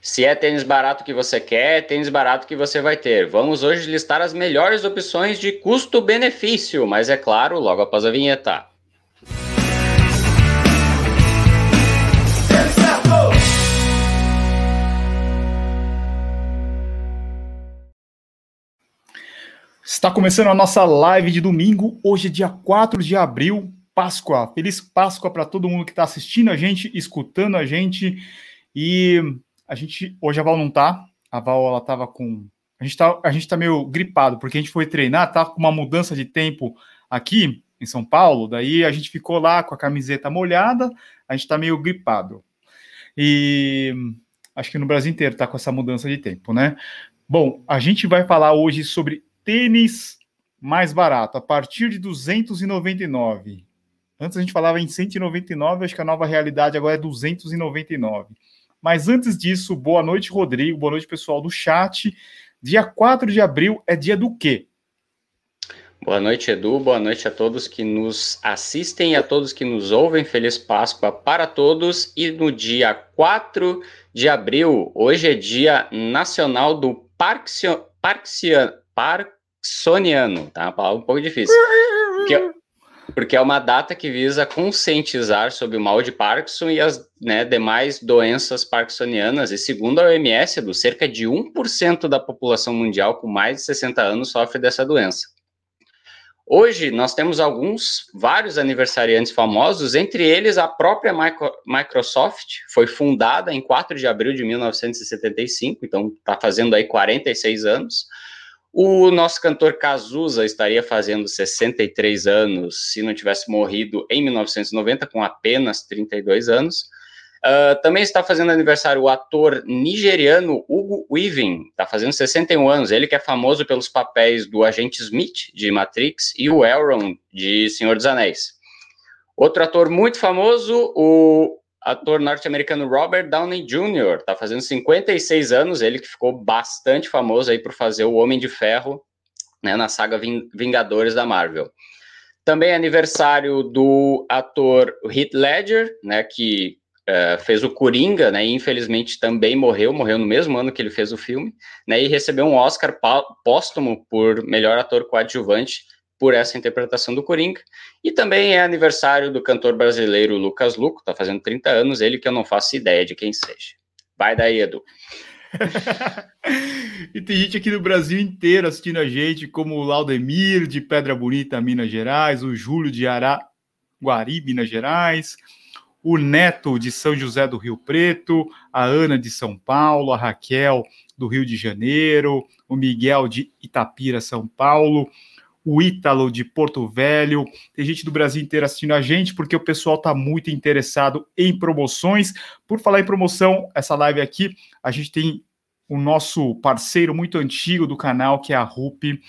Se é tênis barato que você quer, é tênis barato que você vai ter. Vamos hoje listar as melhores opções de custo-benefício, mas é claro, logo após a vinheta. Está começando a nossa live de domingo. Hoje é dia 4 de abril, Páscoa. Feliz Páscoa para todo mundo que está assistindo a gente, escutando a gente. E a gente. Hoje a Val não tá. A Val, ela tava com. A gente tá, a gente tá meio gripado, porque a gente foi treinar, tá com uma mudança de tempo aqui em São Paulo. Daí a gente ficou lá com a camiseta molhada, a gente tá meio gripado. E acho que no Brasil inteiro tá com essa mudança de tempo, né? Bom, a gente vai falar hoje sobre tênis mais barato, a partir de 299. Antes a gente falava em 199, acho que a nova realidade agora é 299. Mas antes disso, boa noite, Rodrigo, boa noite, pessoal do chat. Dia 4 de abril é dia do quê? Boa noite, Edu. Boa noite a todos que nos assistem e a todos que nos ouvem. Feliz Páscoa para todos. E no dia 4 de abril, hoje é dia nacional do Parxian, Parxian, Park Parkinsoniano, tá? Uma palavra um pouco difícil. Porque, porque, é uma data que visa conscientizar sobre o mal de Parkinson e as né, demais doenças parkinsonianas. E segundo a OMS, do cerca de 1% da população mundial com mais de 60 anos sofre dessa doença. Hoje nós temos alguns, vários aniversariantes famosos, entre eles a própria Microsoft, foi fundada em 4 de abril de 1975, então está fazendo aí 46 anos. O nosso cantor Cazuza estaria fazendo 63 anos se não tivesse morrido em 1990, com apenas 32 anos. Uh, também está fazendo aniversário o ator nigeriano Hugo Weaving, está fazendo 61 anos. Ele que é famoso pelos papéis do agente Smith, de Matrix, e o Elrond, de Senhor dos Anéis. Outro ator muito famoso, o ator norte-americano Robert Downey Jr. está fazendo 56 anos, ele que ficou bastante famoso aí por fazer o Homem de Ferro né, na saga Vingadores da Marvel. Também é aniversário do ator Heath Ledger, né, que uh, fez o Coringa, né, e infelizmente também morreu, morreu no mesmo ano que ele fez o filme, né, e recebeu um Oscar póstumo por melhor ator coadjuvante por essa interpretação do Coringa. E também é aniversário do cantor brasileiro Lucas Luco, tá fazendo 30 anos, ele que eu não faço ideia de quem seja. Vai daí, Edu. e tem gente aqui no Brasil inteiro assistindo a gente, como o Laudemir de Pedra Bonita, Minas Gerais, o Júlio de Araguari, Minas Gerais, o Neto de São José do Rio Preto, a Ana de São Paulo, a Raquel do Rio de Janeiro, o Miguel de Itapira, São Paulo, o Ítalo de Porto Velho, tem gente do Brasil inteiro assistindo a gente, porque o pessoal está muito interessado em promoções. Por falar em promoção, essa live aqui, a gente tem o nosso parceiro muito antigo do canal, que é a RUP.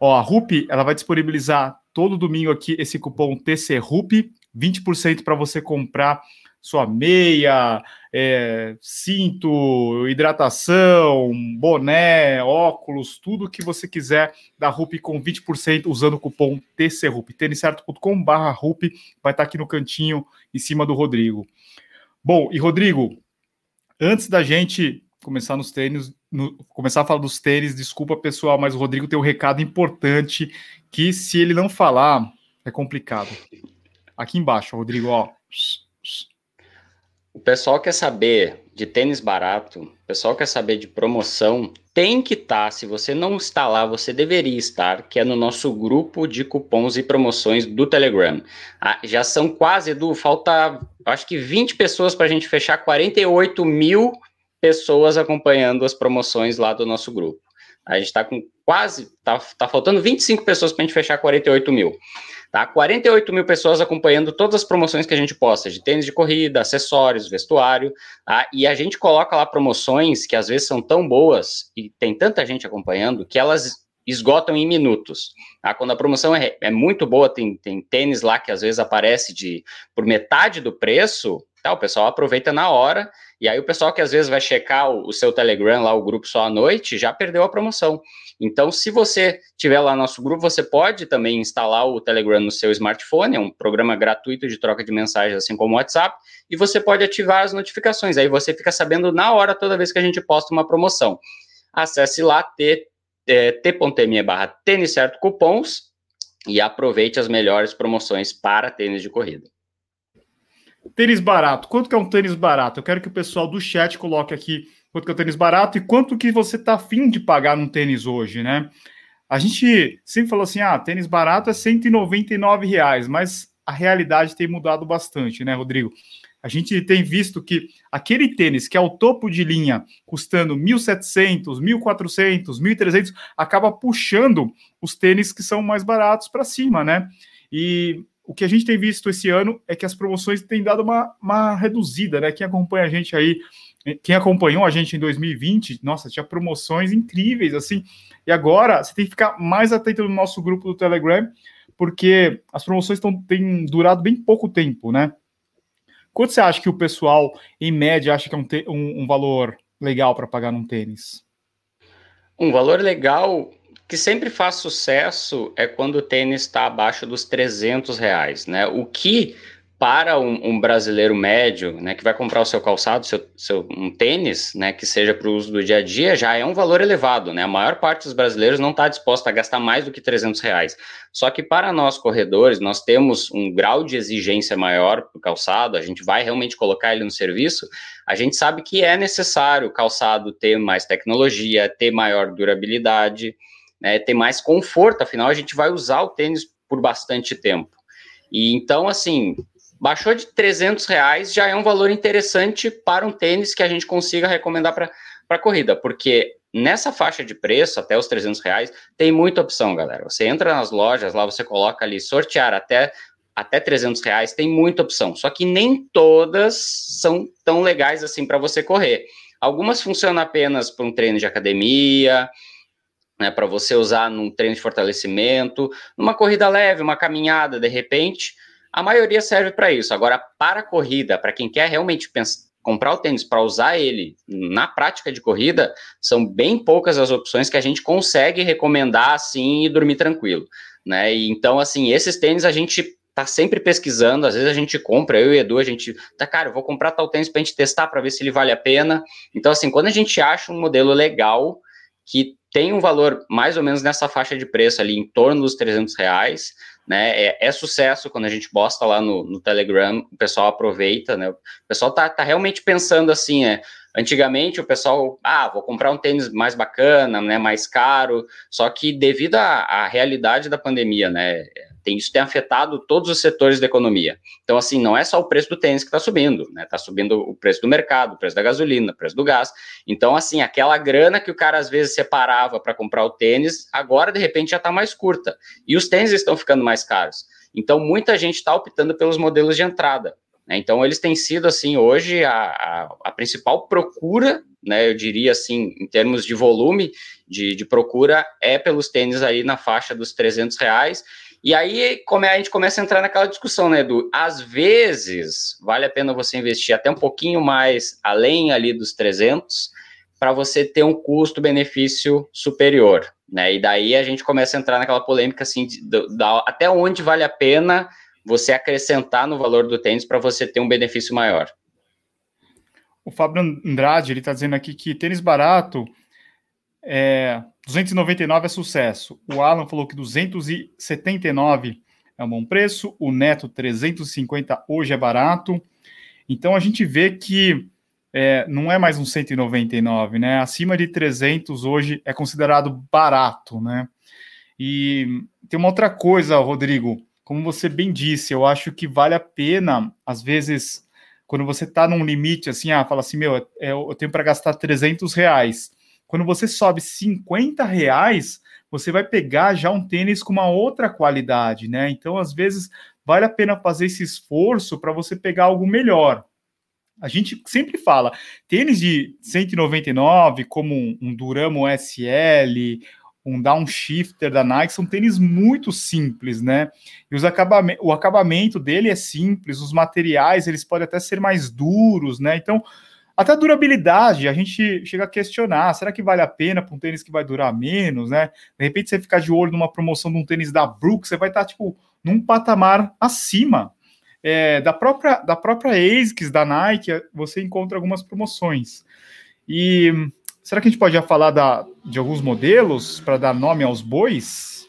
Ó, a RUP, ela vai disponibilizar todo domingo aqui esse cupom TCRUP, 20% para você comprar sua meia, é, cinto, hidratação, boné, óculos, tudo que você quiser da RUP com 20% usando o cupom TCRUP. têniscerto.com.br RUP vai estar aqui no cantinho em cima do Rodrigo. Bom, e Rodrigo, antes da gente começar nos tênis, no, começar a falar dos tênis, desculpa pessoal, mas o Rodrigo tem um recado importante que se ele não falar, é complicado. Aqui embaixo, Rodrigo, ó. Pessoal quer saber de tênis barato, o pessoal quer saber de promoção, tem que estar, tá, se você não está lá, você deveria estar, que é no nosso grupo de cupons e promoções do Telegram. Ah, já são quase, Edu, falta acho que 20 pessoas para a gente fechar 48 mil pessoas acompanhando as promoções lá do nosso grupo. A gente está com quase, tá, tá faltando 25 pessoas para a gente fechar 48 mil. Tá? 48 mil pessoas acompanhando todas as promoções que a gente posta, de tênis de corrida, acessórios, vestuário, tá? e a gente coloca lá promoções que às vezes são tão boas e tem tanta gente acompanhando que elas esgotam em minutos. Tá? Quando a promoção é, é, muito boa, tem, tem tênis lá que às vezes aparece de por metade do preço, tá? o pessoal aproveita na hora E aí o pessoal que às vezes vai checar o, o seu Telegram, lá o grupo só à noite, já perdeu a promoção. Então, se você tiver lá no nosso grupo, você pode também instalar o Telegram no seu smartphone, é um programa gratuito de troca de mensagens, assim como o WhatsApp, e você pode ativar as notificações. Aí você fica sabendo na hora toda vez que a gente posta uma promoção. Acesse lá t.me barra tênis certo cupons e aproveite as melhores promoções para tênis de corrida. Tênis barato. Quanto que é um tênis barato? Eu quero que o pessoal do chat coloque aqui quanto que é o tênis barato e quanto que você está afim de pagar num tênis hoje, né? A gente sempre falou assim, ah, tênis barato é 199 reais, mas a realidade tem mudado bastante, né, Rodrigo? A gente tem visto que aquele tênis que é o topo de linha, custando 1.700, 1.400, 1.300, acaba puxando os tênis que são mais baratos para cima, né? E o que a gente tem visto esse ano é que as promoções têm dado uma, uma reduzida, né? Quem acompanha a gente aí, quem acompanhou a gente em 2020, nossa, tinha promoções incríveis, assim. E agora você tem que ficar mais atento no nosso grupo do Telegram, porque as promoções tão, têm durado bem pouco tempo, né? Quanto você acha que o pessoal, em média, acha que é um, um, um valor legal para pagar num tênis? Um valor legal que sempre faz sucesso é quando o tênis está abaixo dos 300 reais, né? O que para um, um, brasileiro médio, né, que vai comprar o seu calçado, seu, seu um tênis, né, que seja para o uso do dia a dia, já é um valor elevado, né? A maior parte dos brasileiros não está disposta a gastar mais do que 300 reais. Só que para nós corredores, nós temos um grau de exigência maior para o calçado, a gente vai realmente colocar ele no serviço, a gente sabe que é necessário o calçado ter mais tecnologia, ter maior durabilidade, né, ter mais conforto, afinal a gente vai usar o tênis por bastante tempo. E então, assim, Baixou de 300 reais já é um valor interessante para um tênis que a gente consiga recomendar para corrida, porque nessa faixa de preço, até os 300 reais, tem muita opção, galera. Você entra nas lojas, lá você coloca ali sortear até até 300 reais, tem muita opção. Só que nem todas são tão legais assim para você correr. Algumas funcionam apenas para um treino de academia, né, para você usar num treino de fortalecimento, numa corrida leve, uma caminhada, de repente. A maioria serve para isso. Agora, para a corrida, para quem quer realmente pensar, comprar o tênis para usar ele na prática de corrida, são bem poucas as opções que a gente consegue recomendar assim e dormir tranquilo, né? E, então, assim, esses tênis a gente tá sempre pesquisando, às vezes a gente compra, eu e o Edu, a gente tá, cara, vou comprar tal tênis para a gente testar para ver se ele vale a pena. Então, assim, quando a gente acha um modelo legal que tem um valor mais ou menos nessa faixa de preço ali, em torno dos 300 reais, né? É, é, sucesso quando a gente posta lá no, no, Telegram, o pessoal aproveita, né? O pessoal tá, tá realmente pensando assim, é. Antigamente o pessoal, ah, vou comprar um tênis mais bacana, né, mais caro, só que devido à, à realidade da pandemia, né, tem, isso tem afetado todos os setores da economia. Então, assim, não é só o preço do tênis que está subindo, né? Está subindo o preço do mercado, o preço da gasolina, o preço do gás. Então, assim, aquela grana que o cara às vezes separava para comprar o tênis, agora de repente já está mais curta. E os tênis estão ficando mais caros. Então, muita gente está optando pelos modelos de entrada. Né? Então, eles têm sido, assim, hoje a, a, a, principal procura, né, eu diria assim, em termos de volume de, de procura, é pelos tênis aí na faixa dos 300 reais. E aí como a gente começa a entrar naquela discussão, né, Edu? Às vezes vale a pena você investir até um pouquinho mais além ali dos 300 para você ter um custo-benefício superior, né? E daí a gente começa a entrar naquela polêmica assim, de, até onde vale a pena você acrescentar no valor do tênis para você ter um benefício maior. O Fábio Andrade ele está dizendo aqui que tênis barato é, 299 é sucesso. O Alan falou que 279 é um bom preço. O Neto 350 hoje é barato. Então a gente vê que é, não é mais um 199, né? Acima de 300 hoje é considerado barato, né? E tem uma outra coisa, Rodrigo. Como você bem disse, eu acho que vale a pena, às vezes, quando você está num limite, assim, ah, fala assim, meu, eu tenho para gastar 300 reais quando você sobe 50 reais, você vai pegar já um tênis com uma outra qualidade, né? Então, às vezes, vale a pena fazer esse esforço para você pegar algo melhor. A gente sempre fala, tênis de 199, como um, Duramo SL, um Downshifter da Nike, são tênis muito simples, né? E os acabamento, o acabamento dele é simples, os materiais, eles podem até ser mais duros, né? Então, Até a durabilidade, a gente chega a questionar, será que vale a pena para um tênis que vai durar menos, né? De repente você ficar de olho numa promoção de um tênis da Brooks, você vai estar, tipo, num patamar acima. É, da própria da própria ASICS, da Nike, você encontra algumas promoções. E será que a gente pode já falar da, de alguns modelos para dar nome aos bois?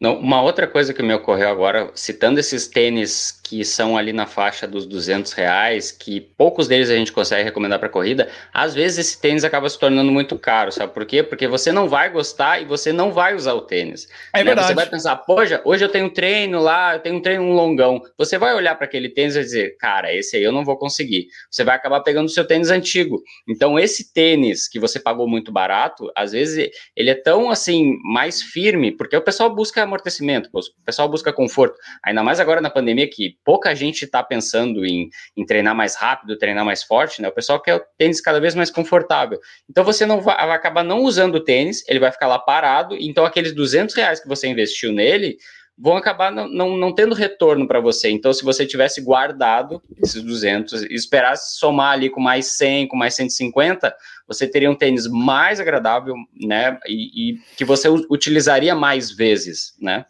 Não, uma outra coisa que me ocorreu agora, citando esses tênis que são ali na faixa dos 200 reais, que poucos deles a gente consegue recomendar para corrida, às vezes esse tênis acaba se tornando muito caro, sabe por quê? Porque você não vai gostar e você não vai usar o tênis. É né? verdade. Você vai pensar, poxa, hoje eu tenho um treino lá, eu tenho um treino um longão. Você vai olhar para aquele tênis e dizer, cara, esse aí eu não vou conseguir. Você vai acabar pegando o seu tênis antigo. Então, esse tênis que você pagou muito barato, às vezes ele é tão assim, mais firme, porque o pessoal busca amortecimento, o pessoal busca conforto. Ainda mais agora na pandemia, que pouca gente está pensando em, em, treinar mais rápido, treinar mais forte, né? O pessoal quer o tênis cada vez mais confortável. Então você não vai, vai acabar não usando o tênis, ele vai ficar lá parado, então aqueles 200 reais que você investiu nele vão acabar não, não, não tendo retorno para você. Então, se você tivesse guardado esses 200 e esperasse somar ali com mais 100, com mais 150, você teria um tênis mais agradável, né? E, e que você utilizaria mais vezes, né?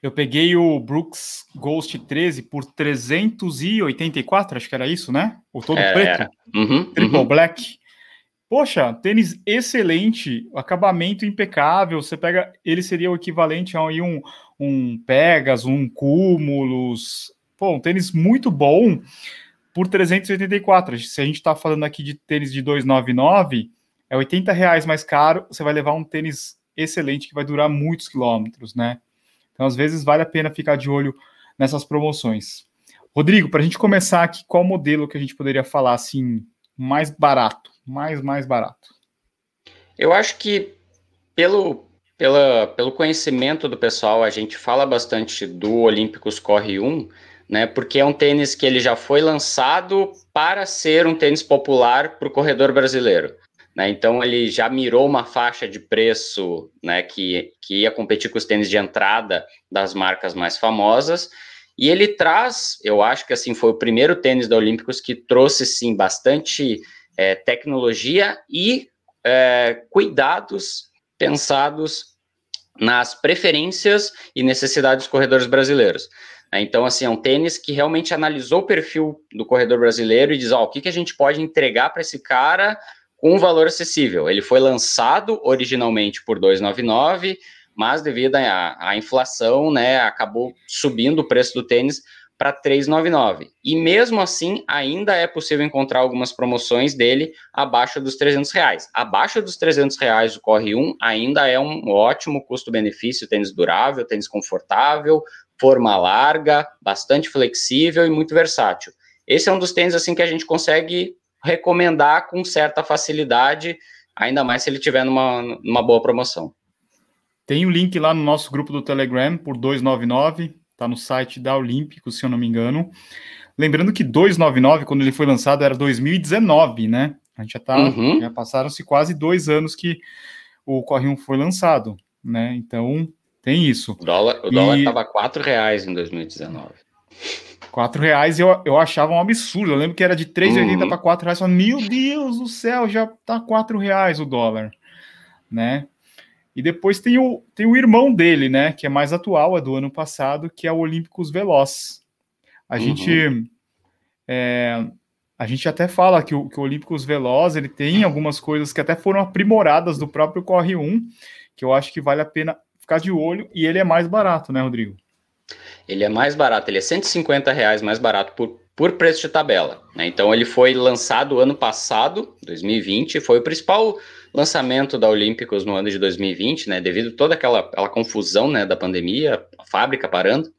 Eu peguei o Brooks Ghost 13 por 384, acho que era isso, né? O todo é, preto. Uhum, triple uhum. black. Poxa, tênis excelente, acabamento impecável. Você pega, ele seria o equivalente a um, um Pegas, um Cúmulos. Pô, um tênis muito bom por 384. Se a gente está falando aqui de tênis de 299, é 80 reais mais caro. Você vai levar um tênis excelente que vai durar muitos quilômetros, né? Então, às vezes, vale a pena ficar de olho nessas promoções. Rodrigo, para a gente começar aqui, qual modelo que a gente poderia falar assim, mais barato? Mais, mais barato. Eu acho que pelo, pela, pelo conhecimento do pessoal, a gente fala bastante do Olímpicos Corre 1, né? Porque é um tênis que ele já foi lançado para ser um tênis popular para o corredor brasileiro. Né? Então ele já mirou uma faixa de preço né, que, que ia competir com os tênis de entrada das marcas mais famosas. E ele traz, eu acho que assim foi o primeiro tênis da Olímpicos que trouxe sim bastante é, tecnologia e é, cuidados pensados nas preferências e necessidades dos corredores brasileiros. Então, assim, é um tênis que realmente analisou o perfil do corredor brasileiro e diz, ó, o que, que a gente pode entregar para esse cara com um valor acessível. Ele foi lançado originalmente por 299, mas devido à, à inflação, né, acabou subindo o preço do tênis para 399. E mesmo assim, ainda é possível encontrar algumas promoções dele abaixo dos 300 reais. Abaixo dos 300 reais o Corre 1 ainda é um ótimo custo-benefício, tênis durável, tênis confortável, forma larga, bastante flexível e muito versátil. Esse é um dos tênis assim que a gente consegue recomendar com certa facilidade, ainda mais se ele tiver numa, numa boa promoção. Tem o link lá no nosso grupo do Telegram por 299, tá no site da Olímpico, se eu não me engano. Lembrando que 299, quando ele foi lançado, era 2019, né? A gente já tá, uhum. já passaram-se quase dois anos que o Corre 1 foi lançado, né? Então, tem isso. O dólar, estava quatro reais em 2019. Quatro reais eu, eu achava um absurdo. Eu lembro que era de 3,80 uhum. para 4 reais. Falei, Meu Deus do céu, já tá 4 reais o dólar, né? E depois tem o, tem o irmão dele, né? Que é mais atual, é do ano passado, que é o Olímpicos Veloz. A uhum. gente é, a gente até fala que o, que o Olímpicos Veloz ele tem algumas coisas que até foram aprimoradas do próprio Corre 1, que eu acho que vale a pena ficar de olho, e ele é mais barato, né, Rodrigo? ele é mais barato, ele é 150 reais mais barato por, por preço de tabela. Né? Então ele foi lançado ano passado, 2020, foi o principal lançamento da Olímpicos no ano de 2020, né? Devido toda aquela, aquela confusão né, da pandemia, a fábrica parando.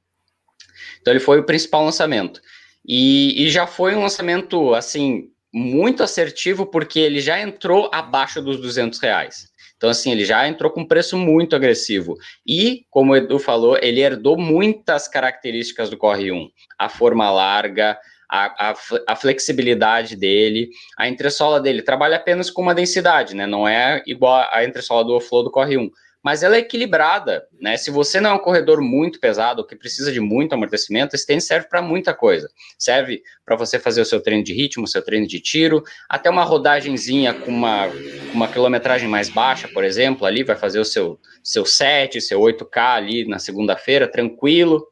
Então ele foi o principal lançamento. E, e já foi um lançamento assim muito assertivo porque ele já entrou abaixo dos 200 reais. Então, assim, ele já entrou com preço muito agressivo. E, como o Edu falou, ele herdou muitas características do Corre 1. A forma larga, a, a, a, flexibilidade dele, a entressola dele trabalha apenas com uma densidade, né? Não é igual a entressola do Flow do Corre 1. mas ela é equilibrada, né? Se você não é um corredor muito pesado, que precisa de muito amortecimento, esse tênis serve para muita coisa. Serve para você fazer o seu treino de ritmo, o seu treino de tiro, até uma rodagenzinha com uma, uma quilometragem mais baixa, por exemplo, ali vai fazer o seu, seu 7, seu 8K ali na segunda-feira, tranquilo,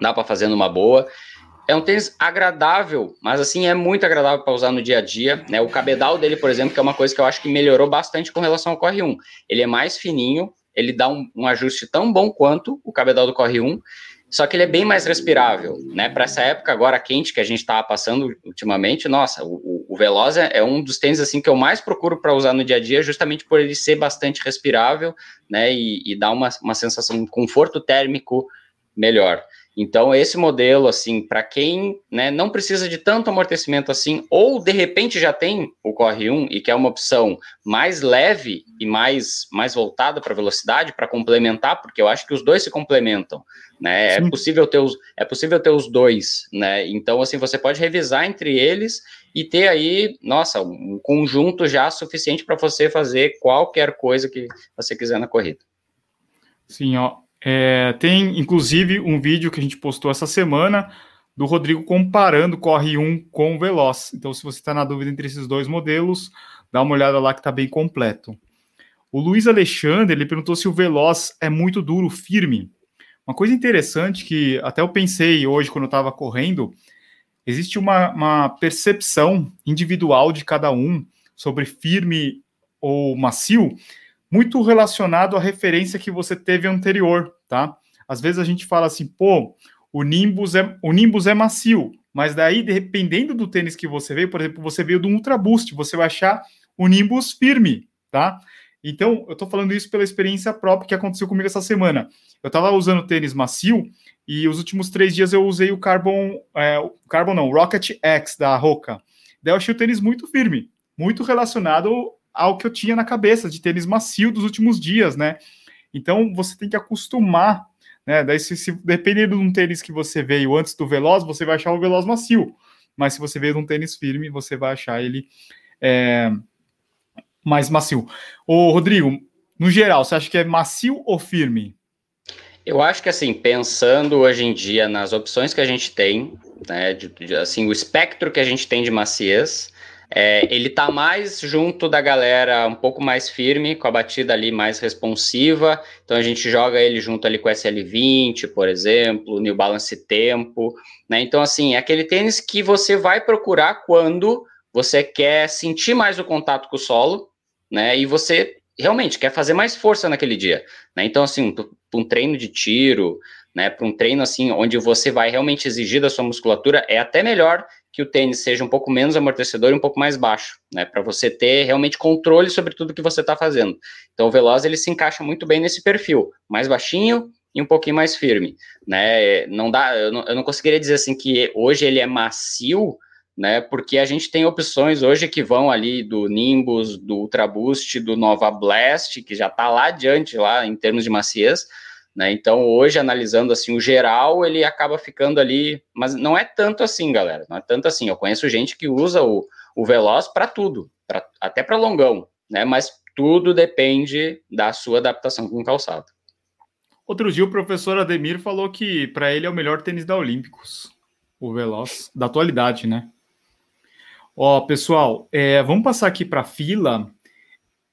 dá para fazer numa boa. É um tênis agradável, mas assim é muito agradável para usar no dia a dia. Né? O cabedal dele, por exemplo, que é uma coisa que eu acho que melhorou bastante com relação ao Corre 1. Ele é mais fininho, ele dá um, um ajuste tão bom quanto o cabedal do Corre 1, só que ele é bem mais respirável, né? Para essa época agora quente que a gente estava passando ultimamente, nossa, o, o Veloz é, é, um dos tênis assim que eu mais procuro para usar no dia a dia, justamente por ele ser bastante respirável, né? E, e dar uma, uma sensação de conforto térmico melhor. Então, esse modelo, assim, para quem né, não precisa de tanto amortecimento assim, ou de repente já tem o Corre 1 e quer uma opção mais leve e mais, mais voltada para velocidade, para complementar, porque eu acho que os dois se complementam. Né? É possível ter os, é possível ter os dois, né? Então, assim, você pode revisar entre eles e ter aí, nossa, um conjunto já suficiente para você fazer qualquer coisa que você quiser na corrida. Sim, ó, é, tem, inclusive, um vídeo que a gente postou essa semana do Rodrigo comparando o Corre 1 com o Veloz. Então, se você está na dúvida entre esses dois modelos, dá uma olhada lá que está bem completo. O Luiz Alexandre, ele perguntou se o Veloz é muito duro, firme. Uma coisa interessante que até eu pensei hoje quando eu estava correndo, existe uma, uma percepção individual de cada um sobre firme ou macio, muito relacionado à referência que você teve anterior, tá? Às vezes a gente fala assim, pô, o Nimbus é, o Nimbus é macio, mas daí, dependendo do tênis que você veio, por exemplo, você veio do Ultra Boost, você vai achar o Nimbus firme, tá? Então, eu tô falando isso pela experiência própria que aconteceu comigo essa semana. Eu tava usando tênis macio e os últimos três dias eu usei o Carbon, é, o Carbon não, Rocket X da Roca. Daí eu achei o tênis muito firme, muito relacionado ao que eu tinha na cabeça de tênis macio dos últimos dias, né? Então você tem que acostumar, né? Daí, se, se dependendo de um tênis que você veio antes do Veloz, você vai achar o Veloz macio. Mas se você veio de um tênis firme, você vai achar ele é, mais macio. Ô, Rodrigo, no geral, você acha que é macio ou firme? Eu acho que assim, pensando hoje em dia nas opções que a gente tem, né, de, de, assim, o espectro que a gente tem de maciez, é, ele tá mais junto da galera um pouco mais firme, com a batida ali mais responsiva. Então a gente joga ele junto ali com o SL20, por exemplo, New Balance Tempo, né? Então assim, é aquele tênis que você vai procurar quando você quer sentir mais o contato com o solo, né? E você realmente quer fazer mais força naquele dia, né? Então assim, um, um treino de tiro, né, para um treino assim onde você vai realmente exigir da sua musculatura, é até melhor que o tênis seja um pouco menos amortecedor e um pouco mais baixo, né, para você ter realmente controle sobre tudo que você está fazendo. Então o Veloz ele se encaixa muito bem nesse perfil, mais baixinho e um pouquinho mais firme, né? Não dá, eu não, eu não conseguiria dizer assim que hoje ele é macio, né? Porque a gente tem opções hoje que vão ali do Nimbus, do Ultra Boost, do Nova Blast, que já está lá adiante lá em termos de maciez, né? Então, hoje, analisando assim o geral, ele acaba ficando ali, mas não é tanto assim, galera. Não é tanto assim. Eu conheço gente que usa o, o Veloz para tudo, pra, até para longão, né? Mas tudo depende da sua adaptação com o calçado. Outro dia, o professor Ademir falou que para ele é o melhor tênis da Olímpicos, o Veloz, da atualidade, né? Ó, pessoal, é, vamos passar aqui para fila.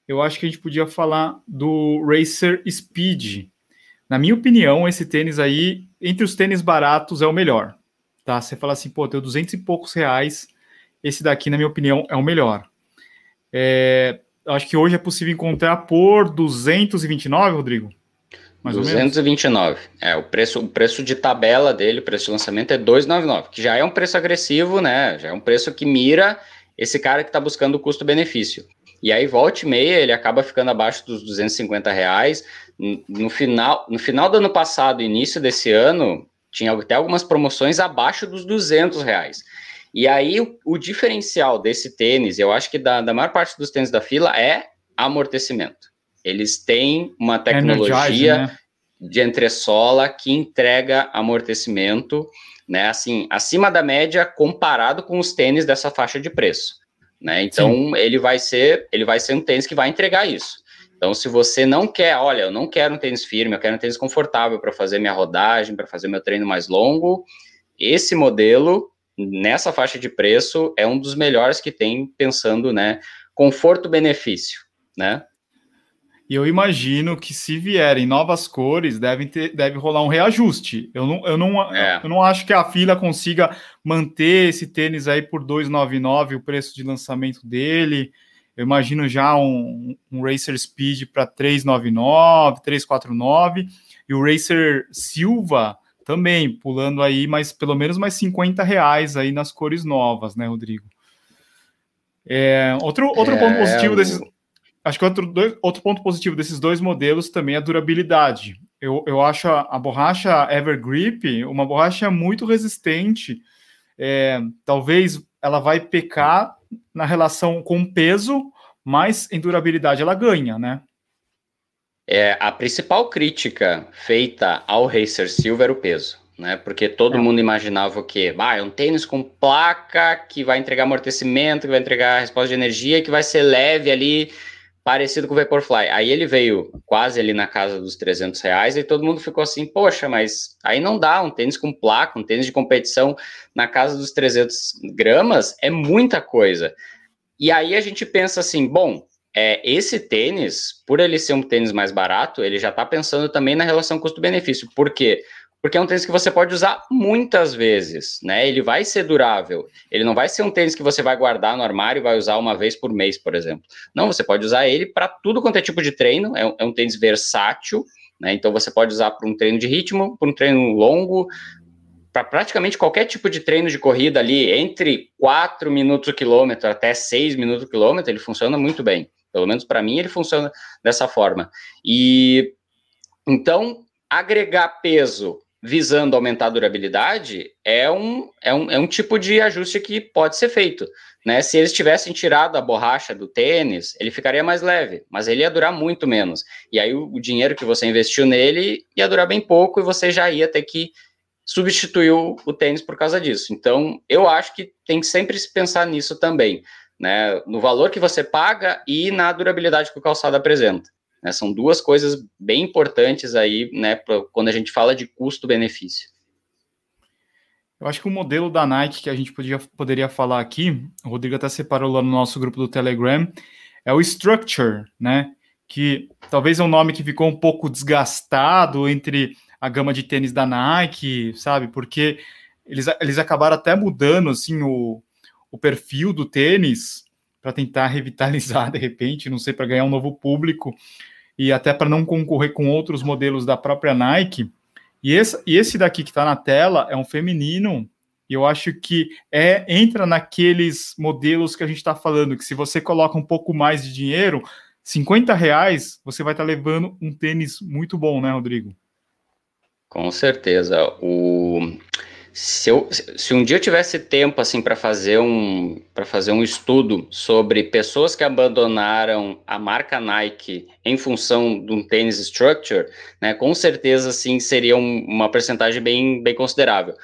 Eu acho que a gente podia falar do Racer Speed, na minha opinião, esse tênis aí, entre os tênis baratos, é o melhor. Tá? Você fala assim, pô, tem 200 e poucos reais. Esse daqui, na minha opinião, é o melhor. É, acho que hoje é possível encontrar por 229, Rodrigo? Mais 229. É, o preço, o preço de tabela dele, o preço de lançamento é 299, que já é um preço agressivo, né? Já é um preço que mira esse cara que está buscando o custo-benefício. E aí, volta e meia, ele acaba ficando abaixo dos 250 reais. No final, no final do ano passado, início desse ano, tinha até algumas promoções abaixo dos 200 reais. E aí, o, o diferencial desse tênis, eu acho que da, da maior parte dos tênis da fila, é amortecimento. Eles têm uma tecnologia né? de entressola que entrega amortecimento, né, assim, acima da média comparado com os tênis dessa faixa de preço. Né? Então Sim. ele vai ser ele vai ser um tênis que vai entregar isso. Então, se você não quer, olha, eu não quero um tênis firme, eu quero um tênis confortável para fazer minha rodagem, para fazer meu treino mais longo, esse modelo, nessa faixa de preço, é um dos melhores que tem, pensando, né, conforto-benefício, né? E eu imagino que se vierem novas cores, deve, ter, deve rolar um reajuste. Eu não, eu, não, é. eu não acho que a fila consiga manter esse tênis aí por 299, o preço de lançamento dele. Eu imagino já um, um Racer Speed para 399, 349 e o Racer Silva também pulando aí mais pelo menos mais 50 reais aí nas cores novas, né, Rodrigo? É, outro outro é, ponto positivo desses Acho que outro, dois, outro ponto positivo desses dois modelos também é a durabilidade. Eu, eu acho a, a borracha Evergrip uma borracha muito resistente. É, talvez ela vai pecar na relação com peso, mas em durabilidade ela ganha, né? É, a principal crítica feita ao Racer Silver é o peso, né? Porque todo é. mundo imaginava o quê? Ah, é um tênis com placa que vai entregar amortecimento, que vai entregar resposta de energia, que vai ser leve ali parecido com o Vaporfly. Aí ele veio quase ali na casa dos 300 reais e todo mundo ficou assim, poxa, mas aí não dá, um tênis com placa, um tênis de competição na casa dos 300 gramas é muita coisa. E aí a gente pensa assim, bom, é, esse tênis, por ele ser um tênis mais barato, ele já está pensando também na relação custo-benefício. Por quê? Porque é um tênis que você pode usar muitas vezes, né? Ele vai ser durável. Ele não vai ser um tênis que você vai guardar no armário e vai usar uma vez por mês, por exemplo. Não, você pode usar ele para tudo quanto é tipo de treino. É um, é um tênis versátil, né? Então você pode usar para um treino de ritmo, para um treino longo, para praticamente qualquer tipo de treino de corrida ali, entre 4 minutos quilômetro até 6 minutos quilômetro, ele funciona muito bem. Pelo menos para mim, ele funciona dessa forma. E então, agregar peso visando aumentar a durabilidade, é um, é um, é um tipo de ajuste que pode ser feito. Né? Se eles tivessem tirado a borracha do tênis, ele ficaria mais leve, mas ele ia durar muito menos. E aí o, o dinheiro que você investiu nele ia durar bem pouco e você já ia ter que substituir o, o tênis por causa disso. Então, eu acho que tem que sempre se pensar nisso também, né? No valor que você paga e na durabilidade que o calçado apresenta. Né? São duas coisas bem importantes aí, né, pra, quando a gente fala de custo-benefício. Eu acho que o modelo da Nike que a gente podia, poderia falar aqui, o Rodrigo até separou lá no nosso grupo do Telegram, é o Structure, né? Que talvez é um nome que ficou um pouco desgastado entre a gama de tênis da Nike, sabe? Porque eles, eles acabaram até mudando assim o, o perfil do tênis para tentar revitalizar de repente, não sei, para ganhar um novo público e até para não concorrer com outros modelos da própria Nike. E esse, e esse daqui que está na tela é um feminino, e eu acho que é entra naqueles modelos que a gente está falando, que se você coloca um pouco mais de dinheiro, 50 reais, você vai estar tá levando um tênis muito bom, né, Rodrigo? Com certeza. O se, eu, se um dia eu tivesse tempo assim para fazer um para fazer um estudo sobre pessoas que abandonaram a marca Nike em função de um tênis structure, né, com certeza sim seria um, uma percentagem bem bem considerável,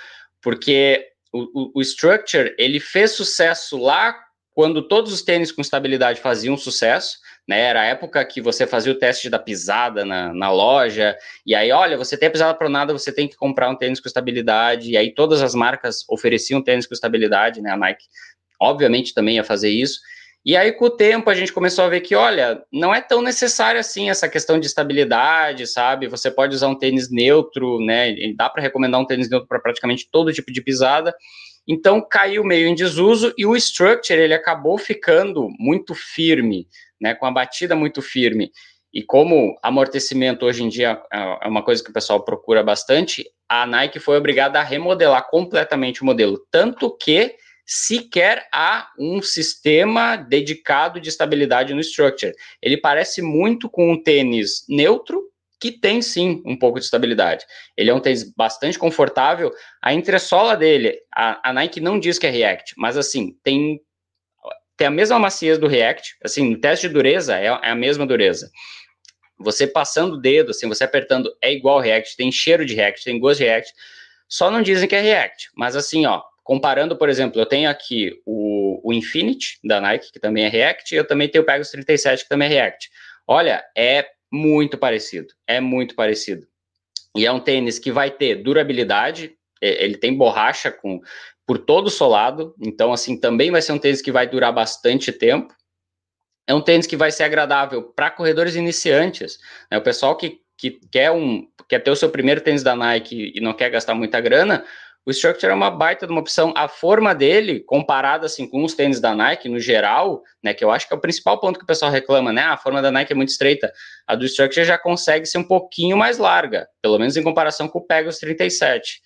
porque o, o, o structure ele fez sucesso lá quando todos os tênis com estabilidade faziam sucesso né? Era a época que você fazia o teste da pisada na, na loja, e aí, olha, você tem a pisada pronada, você tem que comprar um tênis com estabilidade, e aí todas as marcas ofereciam tênis com estabilidade, né? A Nike, obviamente, também ia fazer isso. E aí, com o tempo, a gente começou a ver que, olha, não é tão necessário assim essa questão de estabilidade, sabe? Você pode usar um tênis neutro, né? Dá para recomendar um tênis neutro para praticamente todo tipo de pisada. Então, caiu meio em desuso e o structure ele acabou ficando muito firme, né, com a batida muito firme. E como amortecimento hoje em dia é uma coisa que o pessoal procura bastante, a Nike foi obrigada a remodelar completamente o modelo, tanto que sequer há um sistema dedicado de estabilidade no structure. Ele parece muito com um tênis neutro, que tem sim um pouco de estabilidade. Ele é um tênis bastante confortável. A entressola dele, a, a Nike não diz que é React, mas assim, tem tem a mesma maciez do React, assim, no teste de dureza é, é a mesma dureza. Você passando o dedo, assim, você apertando, é igual React, tem cheiro de React, tem gosto de React, só não dizem que é React, mas assim, ó, comparando, por exemplo, eu tenho aqui o, o Infinity, da Nike, que também é React, e eu também tenho o Pegasus 37, que também é React. Olha, é muito parecido, é muito parecido. E é um tênis que vai ter durabilidade, ele tem borracha com por todo o solado, então assim também vai ser um tênis que vai durar bastante tempo. É um tênis que vai ser agradável para corredores iniciantes, né? O pessoal que, que quer um quer ter o seu primeiro tênis da Nike e não quer gastar muita grana, o Structure é uma baita de uma opção. A forma dele, comparada assim com os tênis da Nike no geral, né, que eu acho que é o principal ponto que o pessoal reclama, né? A forma da Nike é muito estreita. A do Structure já consegue ser um pouquinho mais larga, pelo menos em comparação com o Pegasus 37.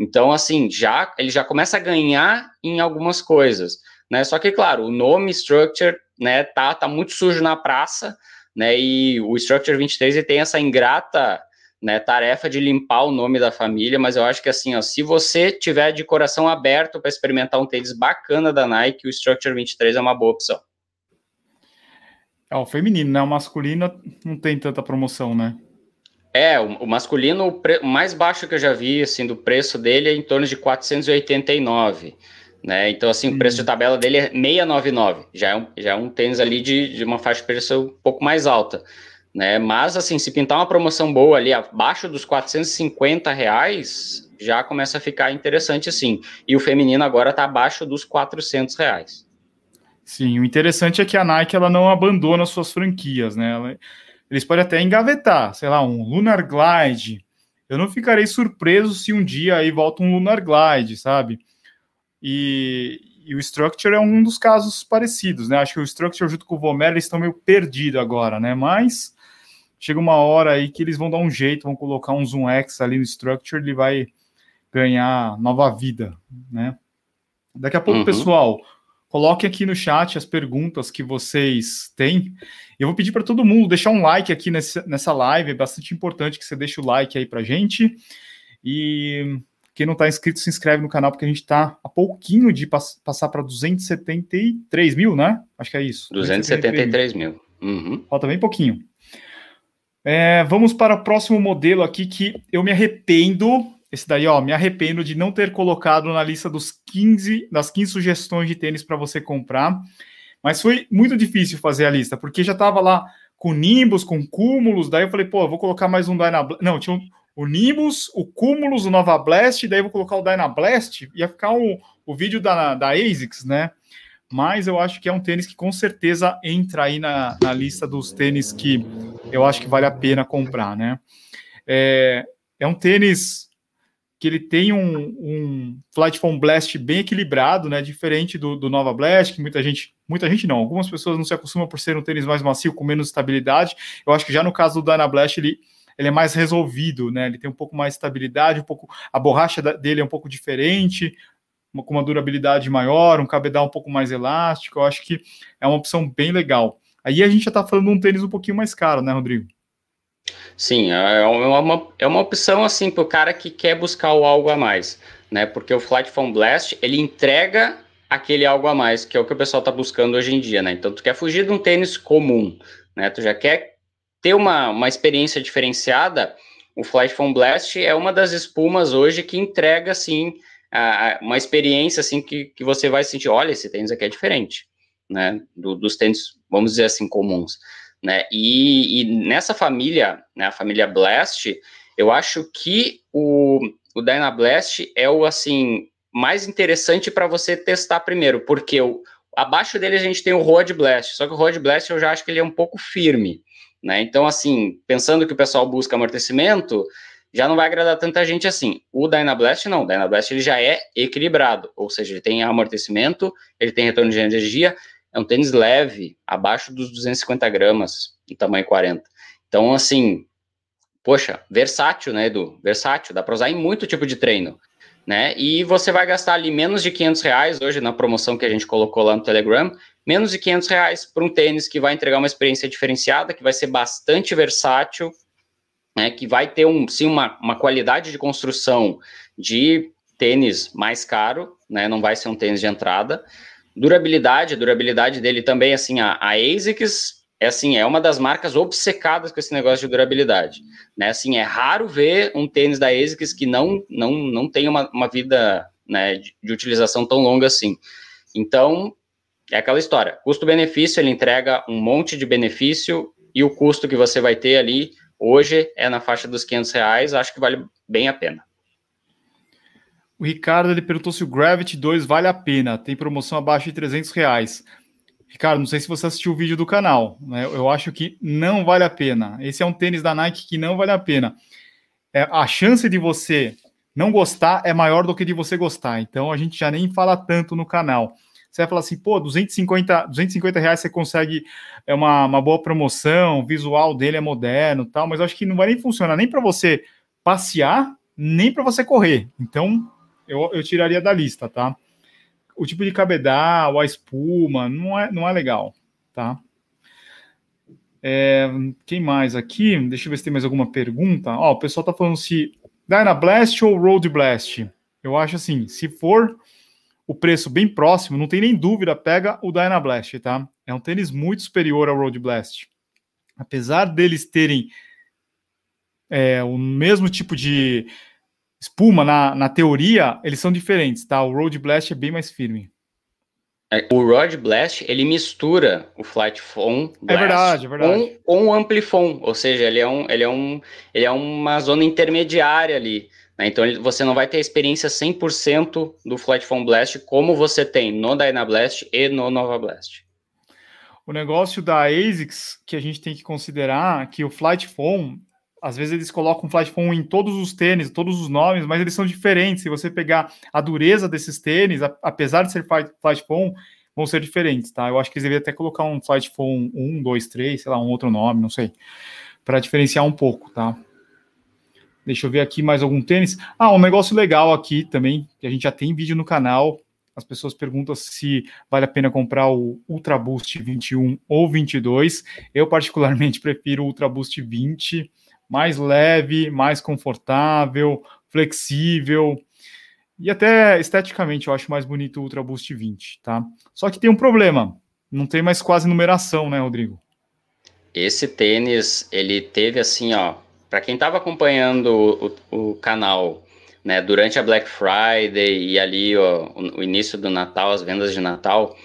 Então, assim, já ele já começa a ganhar em algumas coisas, né? Só que, claro, o nome Structure, né, tá, tá muito sujo na praça, né? E o Structure 23 ele tem essa ingrata né, tarefa de limpar o nome da família, mas eu acho que assim, ó, se você tiver de coração aberto para experimentar um tênis bacana da Nike, o Structure 23 é uma boa opção. É o feminino, né? O masculino não tem tanta promoção, né? É, o, o masculino, o, pre, o, mais baixo que eu já vi, assim, do preço dele é em torno de 489, né? Então, assim, hum. o preço de tabela dele é 699, já é um, já é um tênis ali de, de uma faixa de preço um pouco mais alta né? Mas assim, se pintar uma promoção boa ali abaixo dos 450 reais, já começa a ficar interessante sim. E o feminino agora está abaixo dos 400 reais. Sim, o interessante é que a Nike ela não abandona suas franquias, né? Ela, eles podem até engavetar, sei lá, um Lunar Glide. Eu não ficarei surpreso se um dia aí volta um Lunar Glide, sabe? E, e o Structure é um dos casos parecidos, né? Acho que o Structure junto com o Vomer eles estão meio perdidos agora, né? Mas chega uma hora aí que eles vão dar um jeito, vão colocar um Zoom X ali no Structure, ele vai ganhar nova vida, né? Daqui a pouco, uhum. pessoal, coloquem aqui no chat as perguntas que vocês têm. Eu vou pedir para todo mundo deixar um like aqui nesse, nessa live, é bastante importante que você deixe o like aí para gente. E quem não está inscrito, se inscreve no canal, porque a gente está a pouquinho de pass passar para 273 mil, né? Acho que é isso. 273 mil. Uhum. Falta bem pouquinho. É, vamos para o próximo modelo aqui que eu me arrependo. Esse daí, ó, me arrependo de não ter colocado na lista dos 15, das 15 sugestões de tênis para você comprar. Mas foi muito difícil fazer a lista, porque já estava lá com Nimbus, com Cúmulos. Daí eu falei, pô, vou colocar mais um Dynablast. Não, tinha o Nimbus, o Cúmulos, o Nova Blast. Daí eu vou colocar o Dynablast. Ia ficar o, o vídeo da, da ASICS, né? mas eu acho que é um tênis que com certeza entra aí na, na lista dos tênis que eu acho que vale a pena comprar, né? É, é um tênis que ele tem um, um Flight Foam Blast bem equilibrado, né? Diferente do, do Nova Blast, que muita gente, muita gente não, algumas pessoas não se acostumam por ser um tênis mais macio, com menos estabilidade. Eu acho que já no caso do Dyna Blast, ele, ele é mais resolvido, né? Ele tem um pouco mais de estabilidade, um pouco a borracha dele é um pouco diferente, uma, com uma durabilidade maior, um cabedal um pouco mais elástico, eu acho que é uma opção bem legal. Aí a gente já está falando de um tênis um pouquinho mais caro, né, Rodrigo? Sim, é uma, é uma opção assim para o cara que quer buscar o algo a mais, né? Porque o Flight Foam Blast ele entrega aquele algo a mais, que é o que o pessoal está buscando hoje em dia, né? Então tu quer fugir de um tênis comum, né? Tu já quer ter uma, uma experiência diferenciada. O Flight Foam Blast é uma das espumas hoje que entrega assim uma experiência assim que, que você vai sentir, olha, esse tênis aqui é diferente, né, do, dos tênis, vamos dizer assim, comuns, né, e, e, nessa família, né, a família Blast, eu acho que o, o Dynablast é o, assim, mais interessante para você testar primeiro, porque o, abaixo dele a gente tem o Road Blast, só que o Road Blast eu já acho que ele é um pouco firme, né, então, assim, pensando que o pessoal busca amortecimento, já não vai agradar tanta gente assim. O Dynablast não, o Dynablast ele já é equilibrado, ou seja, ele tem amortecimento, ele tem retorno de energia, é um tênis leve, abaixo dos 250 gramas, em tamanho 40. Então, assim, poxa, versátil, né, Edu? Versátil, dá para usar em muito tipo de treino, né? E você vai gastar ali menos de 500 reais hoje na promoção que a gente colocou lá no Telegram, menos de 500 reais para um tênis que vai entregar uma experiência diferenciada, que vai ser bastante versátil, né, que vai ter um, sim uma, uma qualidade de construção de tênis mais caro, né, não vai ser um tênis de entrada. Durabilidade, a durabilidade dele também, assim, a, a ASICS é assim, é uma das marcas obcecadas com esse negócio de durabilidade, né, assim, é raro ver um tênis da ASICS que não, não, não tem uma, uma vida, né, de, de utilização tão longa assim. Então, é aquela história, custo-benefício, ele entrega um monte de benefício, e o custo que você vai ter ali hoje é na faixa dos 500 reais, acho que vale bem a pena. O Ricardo ele perguntou se o Gravity 2 vale a pena, tem promoção abaixo de 300 reais. Ricardo, não sei se você assistiu o vídeo do canal, né? Eu acho que não vale a pena. Esse é um tênis da Nike que não vale a pena. É, a chance de você não gostar é maior do que de você gostar. Então a gente já nem fala tanto no canal. Você vai falar assim, pô, 250, 250 reais você consegue é uma, uma boa promoção, o visual dele é moderno tal, mas eu acho que não vai nem funcionar nem para você passear, nem para você correr. Então eu, eu tiraria da lista, tá? o tipo de cabedal, a espuma, não é, não é legal, tá? É, quem mais aqui? Deixa eu ver se tem mais alguma pergunta. Ó, o pessoal tá falando se Dynablast ou Road Blast. Eu acho assim, se for o preço bem próximo, não tem nem dúvida, pega o Dynablast, tá? É um tênis muito superior ao Road Blast. Apesar deles terem é, o mesmo tipo de espuma, na, na teoria, eles são diferentes, tá? O Road Blast é bem mais firme. É, o Road Blast, ele mistura o Flight Foam é verdade, é verdade. com, com o Amplifon, ou seja, ele é, um, ele, é um, ele é uma zona intermediária ali. Né? Então ele, você não vai ter a experiência 100% do Flight Foam Blast como você tem no Dynablast e no Nova Blast. O negócio da ASICS que a gente tem que considerar é que o Flight Foam às vezes eles colocam flight foam em todos os tênis, todos os nomes, mas eles são diferentes. Se você pegar a dureza desses tênis, a, apesar de ser flight foam, vão ser diferentes, tá? Eu acho que eles deveriam até colocar um flight foam 1, 2, 3, sei lá, um outro nome, não sei, para diferenciar um pouco, tá? Deixa eu ver aqui mais algum tênis. Ah, um negócio legal aqui também, que a gente já tem vídeo no canal. As pessoas perguntam se vale a pena comprar o Ultra Boost 21 ou 22. Eu, particularmente, prefiro o Ultra Boost 20 mais leve, mais confortável, flexível. E até esteticamente eu acho mais bonito o Ultra Boost 20, tá? Só que tem um problema, não tem mais quase numeração, né, Rodrigo? Esse tênis, ele teve assim, ó, para quem estava acompanhando o, o, canal, né, durante a Black Friday e ali, ó, o, o início do Natal, as vendas de Natal,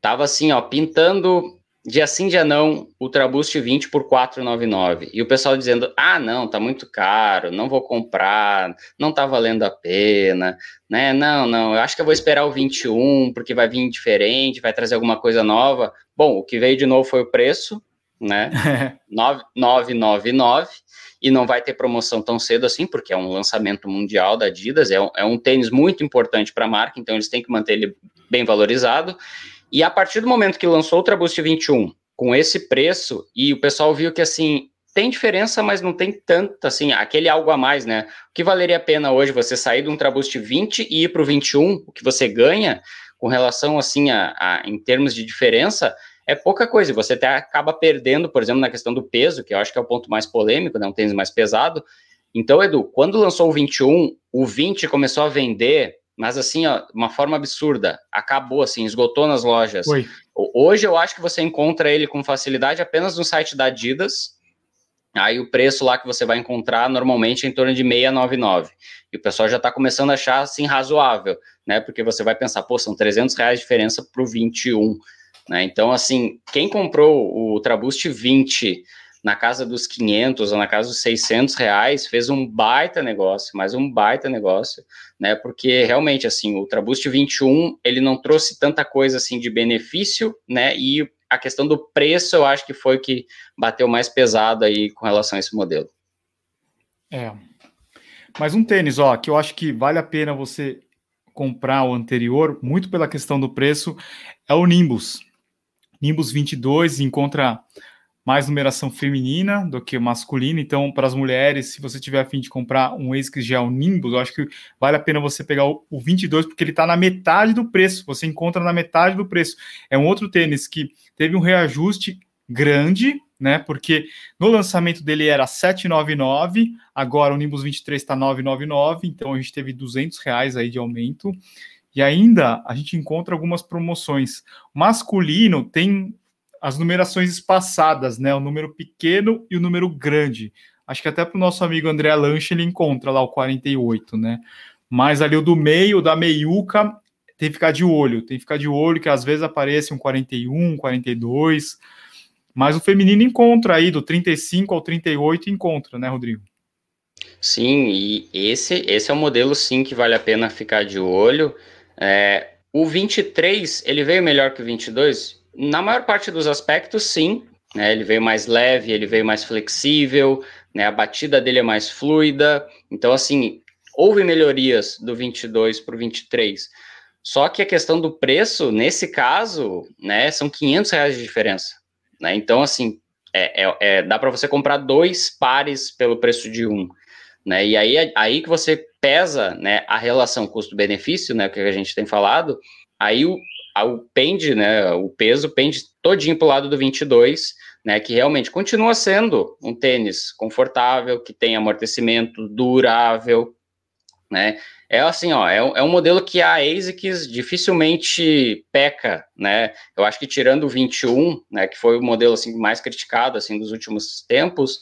tava assim, ó, pintando dia sim, dia não, Ultraboost 20 por 499. E o pessoal dizendo: "Ah, não, tá muito caro, não vou comprar, não tá valendo a pena", né? Não, não, eu acho que eu vou esperar o 21 porque vai vir diferente, vai trazer alguma coisa nova. Bom, o que veio de novo foi o preço, né? 999 e não vai ter promoção tão cedo assim, porque é um lançamento mundial da Adidas, é um, é um tênis muito importante para a marca, então eles têm que manter ele bem valorizado. E a partir do momento que lançou o Ultra Boost 21 com esse preço, e o pessoal viu que assim, tem diferença, mas não tem tanta, assim, aquele algo a mais, né? O que valeria a pena hoje você sair do Ultra Boost 20 e ir para o 21, o que você ganha com relação, assim, a, a, em termos de diferença, é pouca coisa. Você até acaba perdendo, por exemplo, na questão do peso, que eu acho que é o ponto mais polêmico, né? Um tênis mais pesado. Então, Edu, quando lançou o 21, o 20 começou a vender mas assim, ó, uma forma absurda. Acabou, assim, esgotou nas lojas. Oi. Hoje eu acho que você encontra ele com facilidade apenas no site da Adidas. Aí o preço lá que você vai encontrar normalmente é em torno de 699. E o pessoal já está começando a achar assim razoável, né? Porque você vai pensar, pô, são 300 reais de diferença para o 21. Né? Então, assim, quem comprou o Ultraboost 20 na casa dos 500 ou na casa dos 600 reais, fez um baita negócio, mas um baita negócio, né? Porque realmente, assim, o Ultraboost 21, ele não trouxe tanta coisa, assim, de benefício, né? E a questão do preço, eu acho que foi que bateu mais pesado aí com relação a esse modelo. É. Mas um tênis, ó, que eu acho que vale a pena você comprar o anterior, muito pela questão do preço, é o Nimbus. Nimbus 22 encontra mais numeração feminina do que masculina. Então, para as mulheres, se você tiver a fim de comprar um ASICS Gel Nimbus, eu acho que vale a pena você pegar o, o 22, porque ele está na metade do preço. Você encontra na metade do preço. É um outro tênis que teve um reajuste grande, né? Porque no lançamento dele era 799, agora o Nimbus 23 está 999, então a gente teve 200 reais aí de aumento. E ainda a gente encontra algumas promoções. Masculino tem as numerações espaçadas, né? O número pequeno e o número grande. Acho que até para o nosso amigo André Lanche ele encontra lá o 48, né? Mas ali o do meio, da meiuca, tem que ficar de olho. Tem que ficar de olho que às vezes aparece um 41, 42. Mas o feminino encontra aí, do 35 ao 38, encontra, né, Rodrigo? Sim, e esse, esse é um modelo, sim, que vale a pena ficar de olho. É, o 23, ele veio melhor que o 22? Na maior parte dos aspectos, sim. Né, ele veio mais leve, ele veio mais flexível, né, a batida dele é mais fluida. Então, assim, houve melhorias do 22 para o 23. Só que a questão do preço, nesse caso, né, são 500 reais de diferença. Né? Então, assim, é, é, é dá para você comprar dois pares pelo preço de um. Né? E aí, aí que você pesa né, a relação custo-benefício, né, que a gente tem falado, aí o, o pende, né, o peso pende todinho para o lado do 22, né, que realmente continua sendo um tênis confortável, que tem amortecimento durável, né, é assim, ó, é, é um modelo que a ASICS dificilmente peca, né, eu acho que tirando o 21, né, que foi o modelo, assim, mais criticado, assim, dos últimos tempos,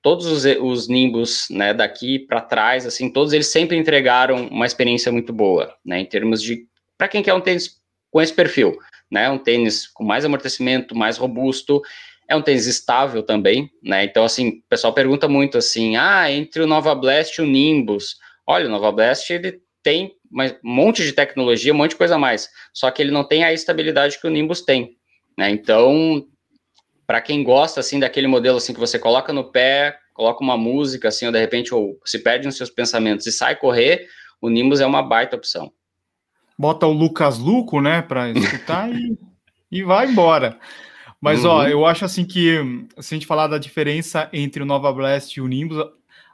todos os, os Nimbus, né, daqui para trás, assim, todos eles sempre entregaram uma experiência muito boa, né, em termos de, para quem quer um tênis com esse perfil, né, um tênis com mais amortecimento, mais robusto, é um tênis estável também, né, então, assim, o pessoal pergunta muito, assim, ah, entre o Nova Blast e o Nimbus, olha, o Nova Blast, ele tem um monte de tecnologia, um monte de coisa a mais, só que ele não tem a estabilidade que o Nimbus tem, né, então, para quem gosta assim daquele modelo assim que você coloca no pé, coloca uma música assim, ou de repente ou se perde nos seus pensamentos e sai correr, o Nimbus é uma baita opção. Bota o Lucas Luco, né, para escutar e, e vai embora. Mas uhum. ó, eu acho assim que se a gente falar da diferença entre o Nova Blast e o Nimbus,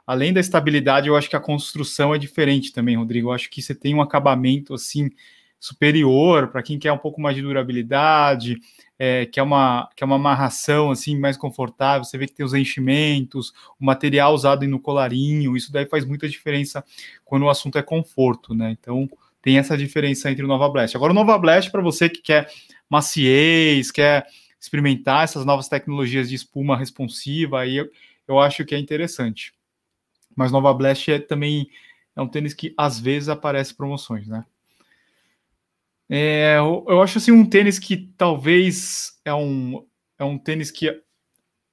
além da estabilidade, eu acho que a construção é diferente também, Rodrigo. Eu acho que você tem um acabamento assim superior para quem quer um pouco mais de durabilidade, é, que, é uma, que é uma amarração assim mais confortável, você vê que tem os enchimentos, o material usado no colarinho, isso daí faz muita diferença quando o assunto é conforto, né? Então tem essa diferença entre o Nova Blast. Agora o Nova Blast para você que quer maciez, quer experimentar essas novas tecnologias de espuma responsiva, aí eu, eu acho que é interessante. Mas Nova Blast é também é um tênis que às vezes aparece promoções, né? É, eu, eu acho assim um tênis que talvez é um, é um tênis que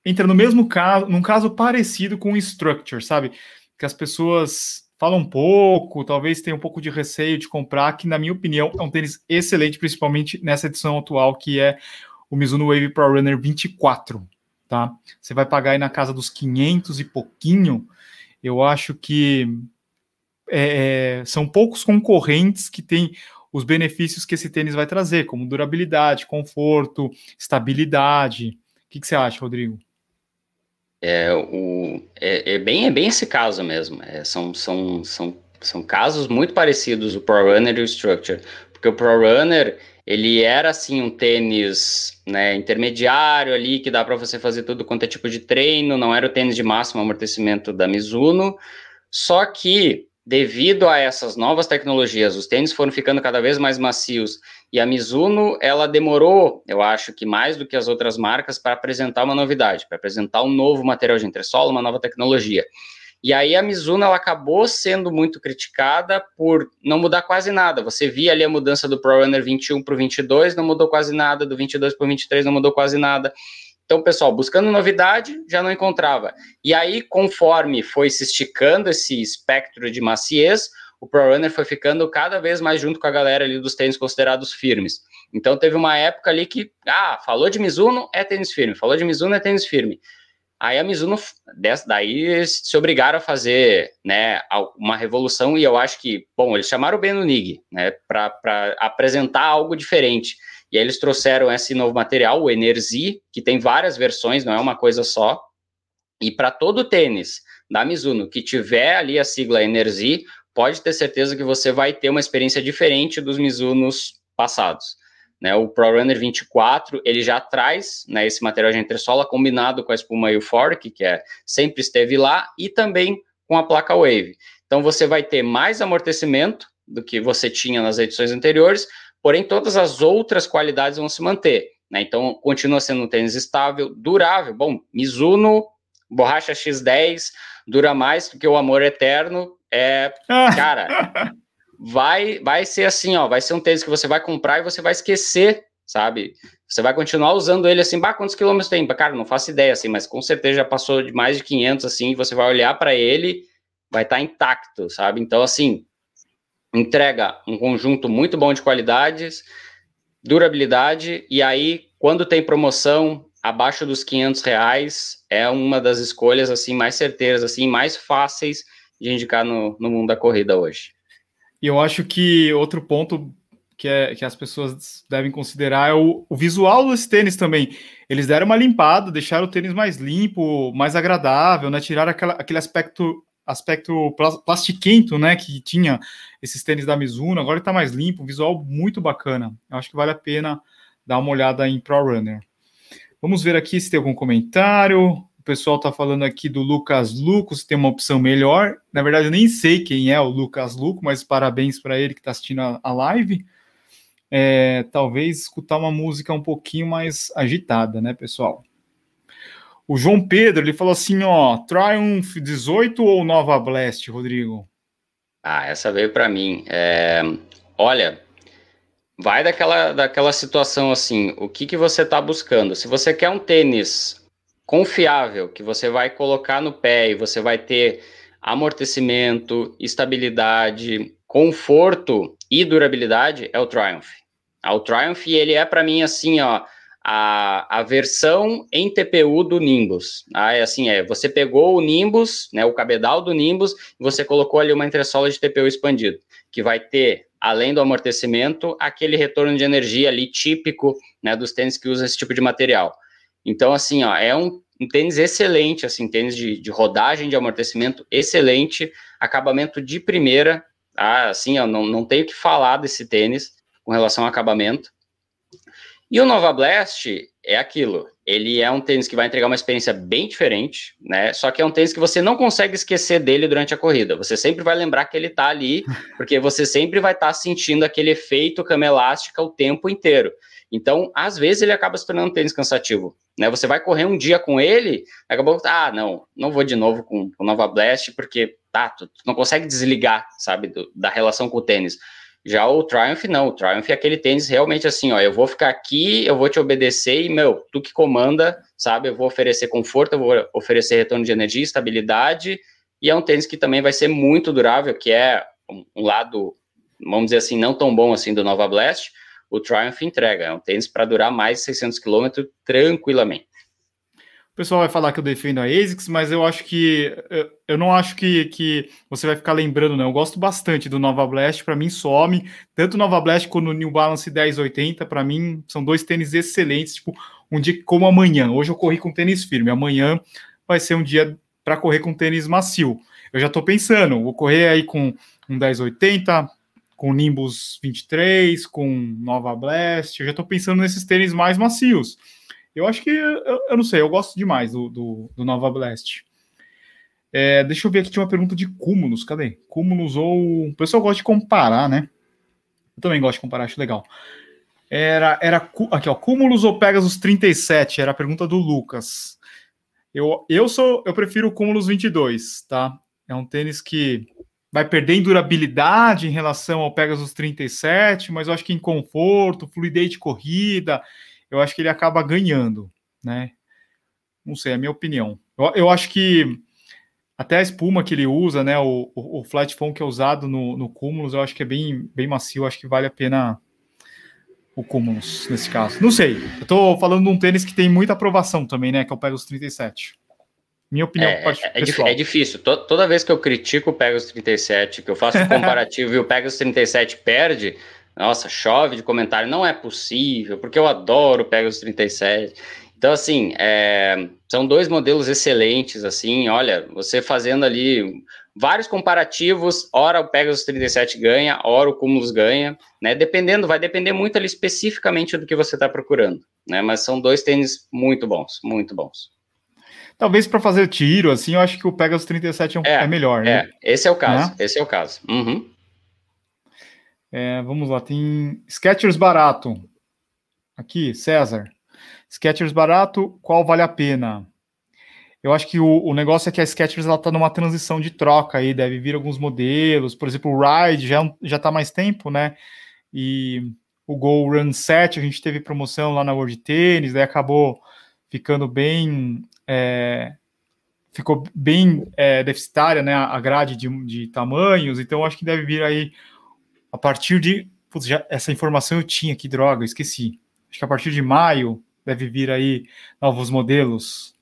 entra no mesmo caso, num caso parecido com o Structure, sabe? Que as pessoas falam um pouco, talvez tenham um pouco de receio de comprar, que na minha opinião é um tênis excelente, principalmente nessa edição atual, que é o Mizuno Wave Pro Runner 24, tá? Você vai pagar aí na casa dos 500 e pouquinho, eu acho que é, é são poucos concorrentes que têm os benefícios que esse tênis vai trazer, como durabilidade, conforto, estabilidade. O que, que você acha, Rodrigo? É, o, é, é, bem, é bem esse caso mesmo. É, são, são, são, são casos muito parecidos, o Pro Runner e o Structure. Porque o Pro Runner, ele era assim um tênis né, intermediário ali, que dá para você fazer tudo quanto é tipo de treino, não era o tênis de máximo amortecimento da Mizuno. Só que devido a essas novas tecnologias, os tênis foram ficando cada vez mais macios e a Mizuno, ela demorou, eu acho que mais do que as outras marcas, para apresentar uma novidade, para apresentar um novo material de entressola, uma nova tecnologia. E aí a Mizuno ela acabou sendo muito criticada por não mudar quase nada. Você via ali a mudança do Pro Runner 21 para o 22, não mudou quase nada, do 22 para o 23 não mudou quase nada. Então, pessoal, buscando novidade, já não encontrava. E aí, conforme foi se esticando esse espectro de maciez, o Pro Runner foi ficando cada vez mais junto com a galera ali dos tênis considerados firmes. Então, teve uma época ali que, ah, falou de Mizuno, é tênis firme. Falou de Mizuno, é tênis firme. Aí a Mizuno, daí se obrigaram a fazer, né, uma revolução e eu acho que, bom, eles chamaram o Ben Nig, né, para apresentar algo diferente. E aí eles trouxeram esse novo material, o Energy, que tem várias versões, não é uma coisa só. E para todo tênis da Mizuno que tiver ali a sigla Energy, pode ter certeza que você vai ter uma experiência diferente dos Mizunos passados. Né, o ProRunner 24, ele já traz né, esse material de entressola combinado com a espuma Euphoric, que é, sempre esteve lá, e também com a placa Wave. Então você vai ter mais amortecimento do que você tinha nas edições anteriores, porém todas as outras qualidades vão se manter. Né? Então, continua sendo um tênis estável, durável. Bom, Mizuno, borracha X10, dura mais do que o amor eterno. É, cara, vai, vai ser assim, ó, vai ser um tênis que você vai comprar e você vai esquecer, sabe? Você vai continuar usando ele assim, bah, quantos quilômetros tem? Cara, não faço ideia, assim, mas com certeza já passou de mais de 500, assim, você vai olhar para ele, vai estar tá intacto, sabe? Então, assim, entrega um conjunto muito bom de qualidades, durabilidade, e aí, quando tem promoção abaixo dos 500 reais, é uma das escolhas, assim, mais certeiras, assim, mais fáceis de indicar no, no mundo da corrida hoje. E eu acho que outro ponto que, é, que as pessoas devem considerar é o, o visual dos tênis também. Eles deram uma limpada, deixaram o tênis mais limpo, mais agradável, né? Tiraram aquela, aquele aspecto aspecto plastiquento, né, que tinha esses tênis da Mizuno, agora está mais limpo, visual muito bacana. Eu acho que vale a pena dar uma olhada em Pro Runner. Vamos ver aqui se tem algum comentário. O pessoal está falando aqui do Lucas Luco, se tem uma opção melhor. Na verdade, eu nem sei quem é o Lucas Luco, mas parabéns para ele que está assistindo a, a live é, talvez escutar uma música um pouquinho mais agitada, né, pessoal? O João Pedro, ele falou assim, ó, Triumph 18 ou Nova Blast, Rodrigo? Ah, essa veio para mim. É, olha, vai daquela, daquela situação assim, o que, que você está buscando? Se você quer um tênis confiável, que você vai colocar no pé e você vai ter amortecimento, estabilidade, conforto e durabilidade é o Triumph. Ah, o Triumph, ele é para mim assim, ó, a, a versão em TPU do Nimbus. Ah, é assim, é, você pegou o Nimbus, né, o cabedal do Nimbus, e você colocou ali uma entressola de TPU expandido, que vai ter, além do amortecimento, aquele retorno de energia ali típico, né, dos tênis que usam esse tipo de material. Então, assim, ó, é um, um tênis excelente, assim, tênis de, de rodagem, de amortecimento excelente, acabamento de primeira, ah, assim, eu não, não tenho que falar desse tênis com relação ao acabamento. E o Nova Blast é aquilo. Ele é um tênis que vai entregar uma experiência bem diferente, né? Só que é um tênis que você não consegue esquecer dele durante a corrida. Você sempre vai lembrar que ele tá ali, porque você sempre vai estar tá sentindo aquele efeito cama elástica o tempo inteiro. Então, às vezes ele acaba se tornando um tênis cansativo, né? Você vai correr um dia com ele, acabou, ah, não, não vou de novo com o Nova Blast, porque tá, tu, tu não consegue desligar, sabe, do, da relação com o tênis. Já o Triumph não, o Triumph é aquele tênis realmente assim, ó, eu vou ficar aqui, eu vou te obedecer e, meu, tu que comanda, sabe, eu vou oferecer conforto, eu vou oferecer retorno de energia, estabilidade, e é um tênis que também vai ser muito durável, que é um, lado, vamos dizer assim, não tão bom assim do Nova Blast, o Triumph entrega, é um tênis para durar mais de 600 km tranquilamente. O pessoal vai falar que eu defendo a ASICS, mas eu acho que eu não acho que, que você vai ficar lembrando, não. Eu gosto bastante do Nova Blast, para mim some. Tanto Nova Blast quanto o New Balance 1080, para mim são dois tênis excelentes. Tipo, um dia como amanhã. Hoje eu corri com tênis firme, amanhã vai ser um dia para correr com tênis macio. Eu já estou pensando, vou correr aí com um 1080, com Nimbus 23, com Nova Blast. Eu já estou pensando nesses tênis mais macios. Eu acho que, eu, eu não sei, eu gosto demais do, do, do Nova Blast. É, deixa eu ver aqui, tinha uma pergunta de Cúmulos, cadê? Cúmulos ou... O pessoal gosta de comparar, né? Eu também gosto de comparar, acho legal. Era, era aqui, ó, Cúmulos ou Pegasus 37? Era a pergunta do Lucas. Eu, eu sou, eu prefiro o Cúmulos 22, tá? É um tênis que vai perder em durabilidade em relação ao Pegasus 37, mas eu acho que em conforto, fluidez de corrida, eu acho que ele acaba ganhando, né? Não sei, é a minha opinião. Eu, eu acho que até a espuma que ele usa, né? O, o, o flat foam que é usado no, no Cumulus, eu acho que é bem, bem macio, eu acho que vale a pena o Cumulus nesse caso. Não sei, eu tô falando de um tênis que tem muita aprovação também, né? Que é o Pegasus 37. Minha opinião é, é, é, difícil. Toda vez que eu critico o Pegasus 37, que eu faço um comparativo e o Pegasus 37 perde, nossa, chove de comentário, não é possível, porque eu adoro o Pegasus 37. Então, assim, é, são dois modelos excelentes, assim, olha, você fazendo ali vários comparativos, ora o Pegasus 37 ganha, ora o Cumulus ganha, né, dependendo, vai depender muito ali especificamente do que você está procurando, né, mas são dois tênis muito bons, muito bons. Talvez para fazer tiro, assim, eu acho que o Pegasus 37 é, um, é, é melhor, né? É, esse é o caso, né? esse é o caso. Uhum. É, vamos lá, tem Sketchers barato. Aqui, César. Sketchers barato, qual vale a pena? Eu acho que o, o negócio é que a Skechers está numa transição de troca aí, deve vir alguns modelos, por exemplo, o Ride já, é já tá mais tempo, né? E o Go Run 7, a gente teve promoção lá na World Tennis, daí acabou ficando bem. É, ficou bem é, deficitária né, a grade de, de tamanhos, então acho que deve vir aí a partir de. Putz, já, essa informação eu tinha, que droga, esqueci. Acho que a partir de maio deve vir aí novos modelos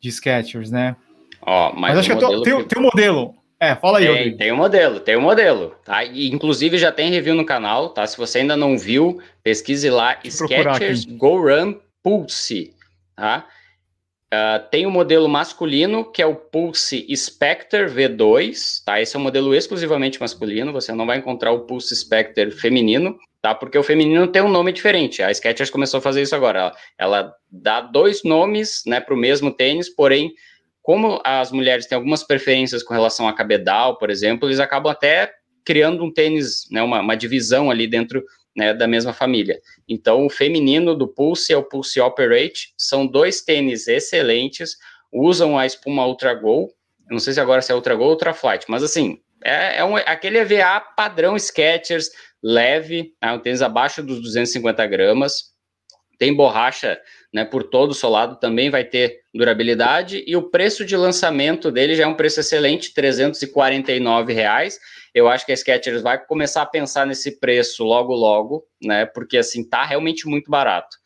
de Sketchers, né? Ó, mas, mas acho que, tô, tem, que... tem um modelo. É, fala aí. Tem, tem um modelo, tem um modelo, tá? E, inclusive já tem review no canal, tá? Se você ainda não viu, pesquise lá Sketchers Go Run Pulse, tá? Uh, tem o modelo masculino, que é o Pulse Spectre V2, tá? Esse é um modelo exclusivamente masculino, você não vai encontrar o Pulse Spectre feminino, tá? Porque o feminino tem um nome diferente. A Skechers começou a fazer isso agora. Ela, ela dá dois nomes, né, para o mesmo tênis, porém, como as mulheres têm algumas preferências com relação a cabedal, por exemplo, eles acabam até criando um tênis, né, uma, uma divisão ali dentro né, da mesma família. Então, o feminino do Pulse é o Pulse Operate, são dois tênis excelentes, usam a espuma Ultra Go, não sei se agora se é Ultra Go ou Ultra Flight, mas assim, é, é um, aquele EVA padrão Skechers, leve, é um tênis abaixo dos 250 gramas, tem borracha né, por todo o solado, também vai ter durabilidade, e o preço de lançamento dele já é um preço excelente, 349 reais, eu acho que a Skechers vai começar a pensar nesse preço logo, logo, né? Porque assim tá realmente muito barato.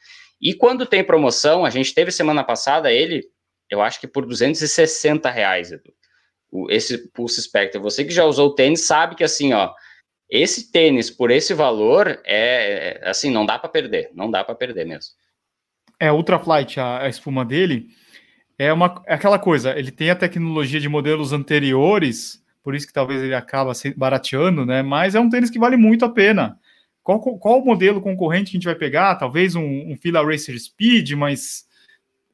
E quando tem promoção, a gente teve semana passada ele, eu acho que por 260 reais, Edu. Esse Pulse Spectre. Você que já usou o tênis sabe que assim, ó, esse tênis por esse valor é, é assim, não dá para perder, não dá para perder mesmo. É Ultraflight, a, a espuma dele é uma é aquela coisa, ele tem a tecnologia de modelos anteriores por isso que talvez ele acaba barateando, né? Mas é um tênis que vale muito a pena. Qual, qual o modelo concorrente que a gente vai pegar? Talvez um, um Fila Racer Speed, mas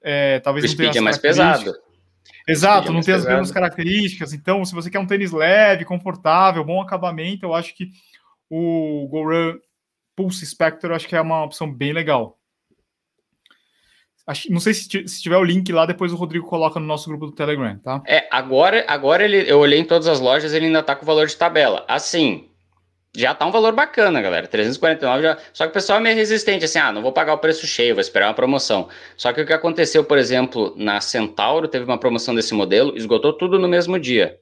é, talvez o não Speed é mais pesado. Exato, é não tem as mesmas características. Então, se você quer um tênis leve, confortável, bom acabamento, eu acho que o Goran Pulse Spectre acho que é uma opção bem legal. Não sei se, se tiver o link lá, depois o Rodrigo coloca no nosso grupo do Telegram, tá? É, agora, agora ele, eu olhei em todas as lojas, ele ainda tá com o valor de tabela. Assim, já tá um valor bacana, galera. 349 já. Só que o pessoal é meio resistente, assim, ah, não vou pagar o preço cheio, vou esperar uma promoção. Só que o que aconteceu, por exemplo, na Centauro, teve uma promoção desse modelo, esgotou tudo no mesmo dia.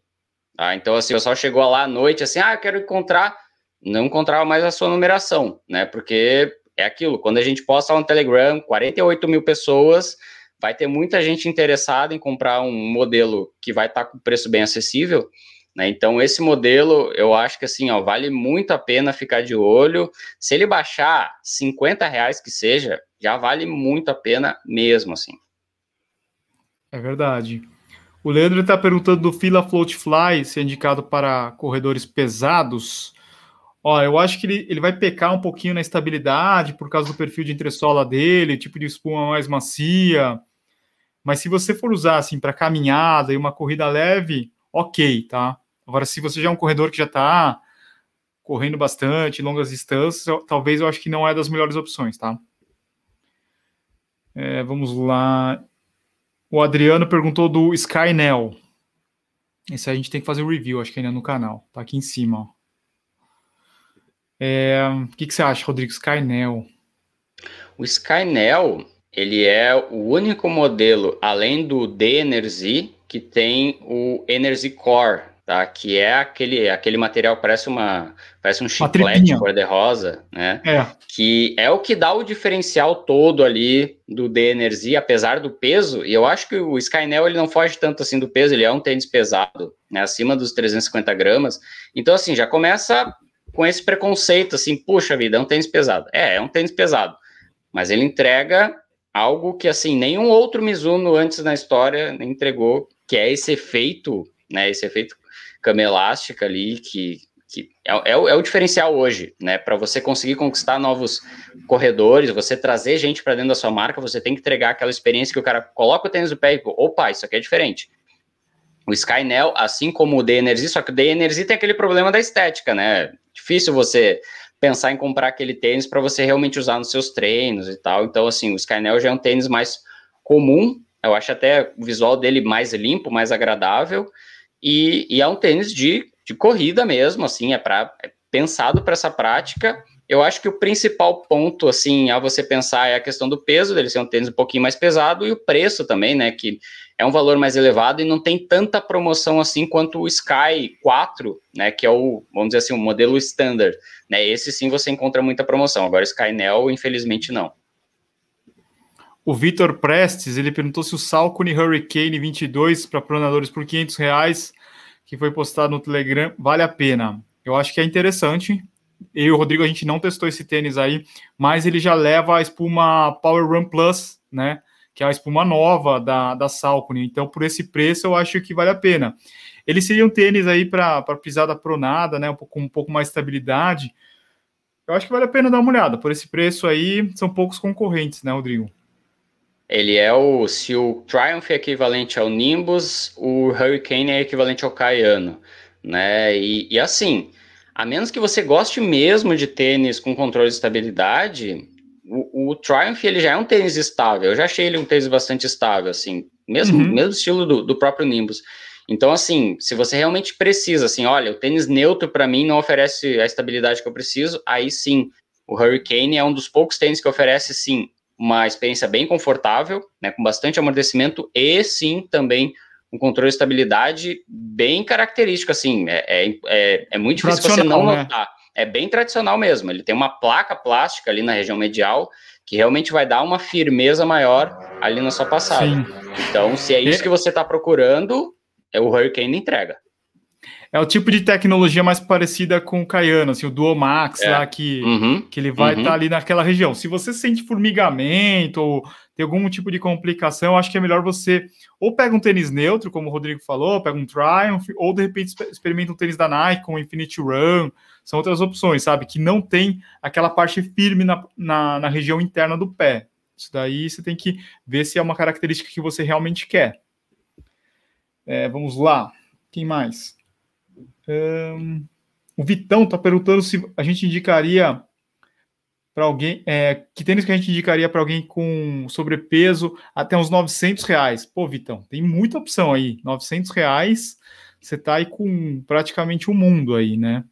Tá? Então, assim, o pessoal chegou lá à noite, assim, ah, quero encontrar. Não encontrava mais a sua numeração, né? Porque é aquilo, quando a gente posta no Telegram, 48 mil pessoas, vai ter muita gente interessada em comprar um modelo que vai estar tá com preço bem acessível, né? Então, esse modelo, eu acho que assim, ó, vale muito a pena ficar de olho. Se ele baixar 50 reais que seja, já vale muito a pena mesmo, assim. É verdade. O Leandro está perguntando do Fila Float Fly, se é indicado para corredores pesados. Ó, eu acho que ele, ele vai pecar um pouquinho na estabilidade por causa do perfil de entressola dele, tipo de espuma mais macia. Mas se você for usar assim para caminhada e uma corrida leve, ok, tá? Agora, se você já é um corredor que já está correndo bastante, longas distâncias, eu, talvez eu acho que não é das melhores opções, tá? É, vamos lá. O Adriano perguntou do Skynel. Esse a gente tem que fazer o um review, acho que ainda no canal. Tá aqui em cima, ó. É, o que, que, você acha, Rodrigo? Skynel. O Skynel, ele é o único modelo, além do D-Energy, que tem o Energy Core, tá? Que é aquele, aquele material, parece uma parece um chiclete cor-de-rosa, né? É. Que é o que dá o diferencial todo ali do D-Energy, apesar do peso, e eu acho que o Skynel, ele não foge tanto assim do peso, ele é um tênis pesado, né? Acima dos 350 gramas, então assim, já começa com esse preconceito, assim, puxa vida, é um tênis pesado. É, é um tênis pesado, mas ele entrega algo que, assim, nenhum outro Mizuno antes na história entregou, que é esse efeito, né, esse efeito cama elástica ali, que, que é, é, o, é o diferencial hoje, né, para você conseguir conquistar novos corredores, você trazer gente para dentro da sua marca, você tem que entregar aquela experiência que o cara coloca o tênis no pé e, opa, isso aqui é diferente. O Skynel, assim como o D-Energy, só que o D-Energy tem aquele problema da estética, né? Difícil você pensar em comprar aquele tênis para você realmente usar nos seus treinos e tal. Então, assim, o Skynel já é um tênis mais comum, eu acho até o visual dele mais limpo, mais agradável, e, e é um tênis de, de corrida mesmo, assim, é, pra, é pensado para essa prática, Eu acho que o principal ponto, assim, a você pensar é a questão do peso, dele ser um tênis um pouquinho mais pesado, e o preço também, né, que é um valor mais elevado e não tem tanta promoção assim quanto o Sky 4, né, que é o, vamos dizer assim, o modelo standard, né, esse sim você encontra muita promoção, agora o Sky Neo, infelizmente, não. O Vitor Prestes, ele perguntou se o Salcone Hurricane 22 para pronadores por 500 reais, que foi postado no Telegram, vale a pena. Eu acho que é interessante. Eu e o Rodrigo, a gente não testou esse tênis aí, mas ele já leva a espuma Power Run Plus, né? Que é a espuma nova da, da Salcone. Então, por esse preço, eu acho que vale a pena. Ele seria um tênis aí para pisada pronada, né? Um pouco, com um pouco mais de estabilidade. Eu acho que vale a pena dar uma olhada. Por esse preço aí, são poucos concorrentes, né, Rodrigo? Ele é o. Se o Triumph é equivalente ao Nimbus, o Hurricane é equivalente ao Cayano. Né? E, e assim, a menos que você goste mesmo de tênis com controle de estabilidade, o, o, Triumph ele já é um tênis estável. Eu já achei ele um tênis bastante estável, assim, mesmo, uhum. mesmo estilo do, do próprio Nimbus. Então, assim, se você realmente precisa, assim, olha, o tênis neutro para mim não oferece a estabilidade que eu preciso, aí sim, o Hurricane é um dos poucos tênis que oferece, sim, uma experiência bem confortável, né, com bastante amortecimento e sim também um controle de estabilidade bem característico, assim, é, é, é, é muito difícil você não né? notar. É bem tradicional mesmo, ele tem uma placa plástica ali na região medial que realmente vai dar uma firmeza maior ali na sua passada. Sim. Então, se é isso que você está procurando, é o Hurricane entrega é o tipo de tecnologia mais parecida com o Cayano, assim, o Duo Max é. lá, que, uhum, que ele vai estar uhum. tá ali naquela região. Se você sente formigamento ou tem algum tipo de complicação, acho que é melhor você ou pega um tênis neutro, como o Rodrigo falou, pega um Triumph, ou de repente experimenta um tênis da Nike com um Infinity Run. São outras opções, sabe? Que não tem aquela parte firme na, na, na região interna do pé. Isso daí você tem que ver se é uma característica que você realmente quer. É, vamos lá. Quem mais? Um, o Vitão está perguntando se a gente indicaria para alguém, é, que tênis que a gente indicaria para alguém com sobrepeso até uns 900 reais. Pô, Vitão, tem muita opção aí. 900 reais, você está aí com praticamente o um mundo aí, né?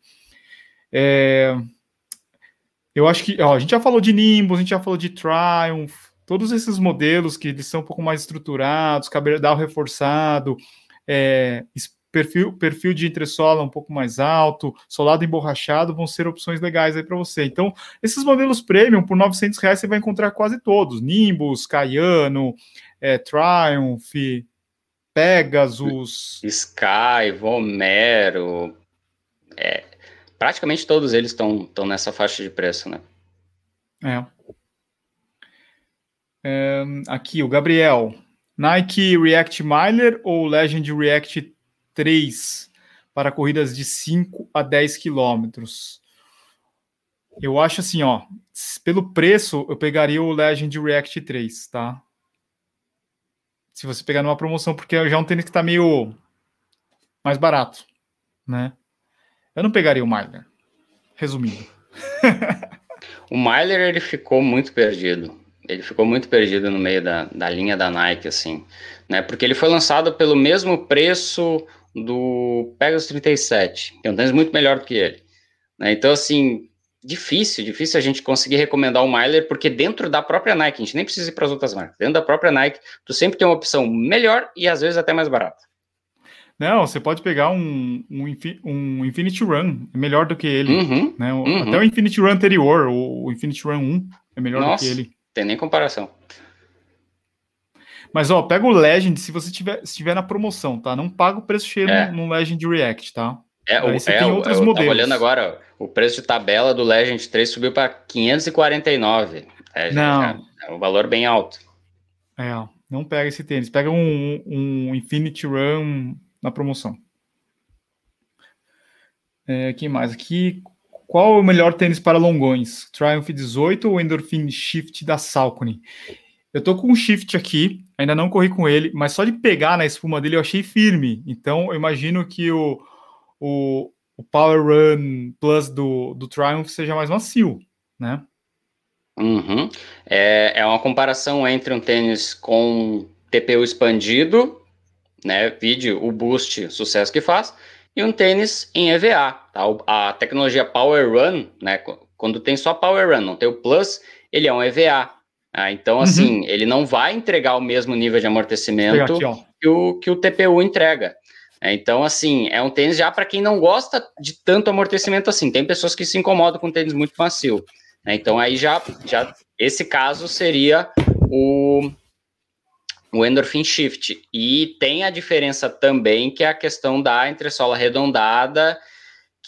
É, eu acho que, ó, a gente já falou de Nimbus, a gente já falou de Triumph, todos esses modelos que eles são um pouco mais estruturados, cabedal reforçado, é, perfil, perfil de entressola um pouco mais alto, solado emborrachado, vão ser opções legais aí para você. Então, esses modelos premium, por 900 reais, você vai encontrar quase todos. Nimbus, Cayano, é, Triumph, Pegasus... Sky, Vomero... É, praticamente todos eles estão nessa faixa de preço, né? É. é. Aqui, o Gabriel. Nike React Miler ou Legend React 3 para corridas de 5 a 10 quilômetros. Eu acho assim, ó, pelo preço, eu pegaria o Legend React 3, tá? Se você pegar numa promoção, porque já é um tênis que tá meio mais barato, né? Eu não pegaria o Myler, resumindo. o Myler, ele ficou muito perdido. Ele ficou muito perdido no meio da, da linha da Nike, assim, né? Porque ele foi lançado pelo mesmo preço do Pegasus 37, que é um tênis muito melhor do que ele. Né? Então, assim, difícil, difícil a gente conseguir recomendar o Myler, porque dentro da própria Nike, a gente nem precisa ir para as outras marcas, dentro da própria Nike, tu sempre tem uma opção melhor e às vezes até mais barata. Não, você pode pegar um, um, um Infinity Run, é melhor do que ele. Uhum, né? uhum. Até o Infinity Run anterior, o Infinity Run 1, é melhor Nossa, do que ele. Tem nem comparação. Mas, ó, pega o Legend se você tiver, se tiver na promoção, tá? Não paga o preço cheio é. no, no, Legend React, tá? É, o, é, tem outros eu modelos. olhando agora, o preço de tabela do Legend 3 subiu para 549. É, não. Já, é um valor bem alto. É, não pega esse tênis. Pega um, um Infinity Run na promoção. É, quem mais aqui? Qual é o melhor tênis para longões? Triumph 18 ou Endorphin Shift da Salcone? Eu tô com um shift aqui, ainda não corri com ele, mas só de pegar na espuma dele eu achei firme. Então eu imagino que o, o, o Power Run Plus do, do Triumph seja mais macio, né? Uhum. É, é uma comparação entre um tênis com TPU expandido, né? Vídeo, o Boost, sucesso que faz, e um tênis em EVA. Tá? A tecnologia Power Run, né? Quando tem só Power Run, não tem o Plus, ele é um EVA. Ah, então, uhum. assim, uhum. ele não vai entregar o mesmo nível de amortecimento aqui, que, o, que o TPU entrega. É, então, assim, é um tênis já para quem não gosta de tanto amortecimento assim. Tem pessoas que se incomodam com tênis muito macio. Né? Então, aí já, já esse caso seria o, o Endorphin Shift. E tem a diferença também, que é a questão da entressola arredondada,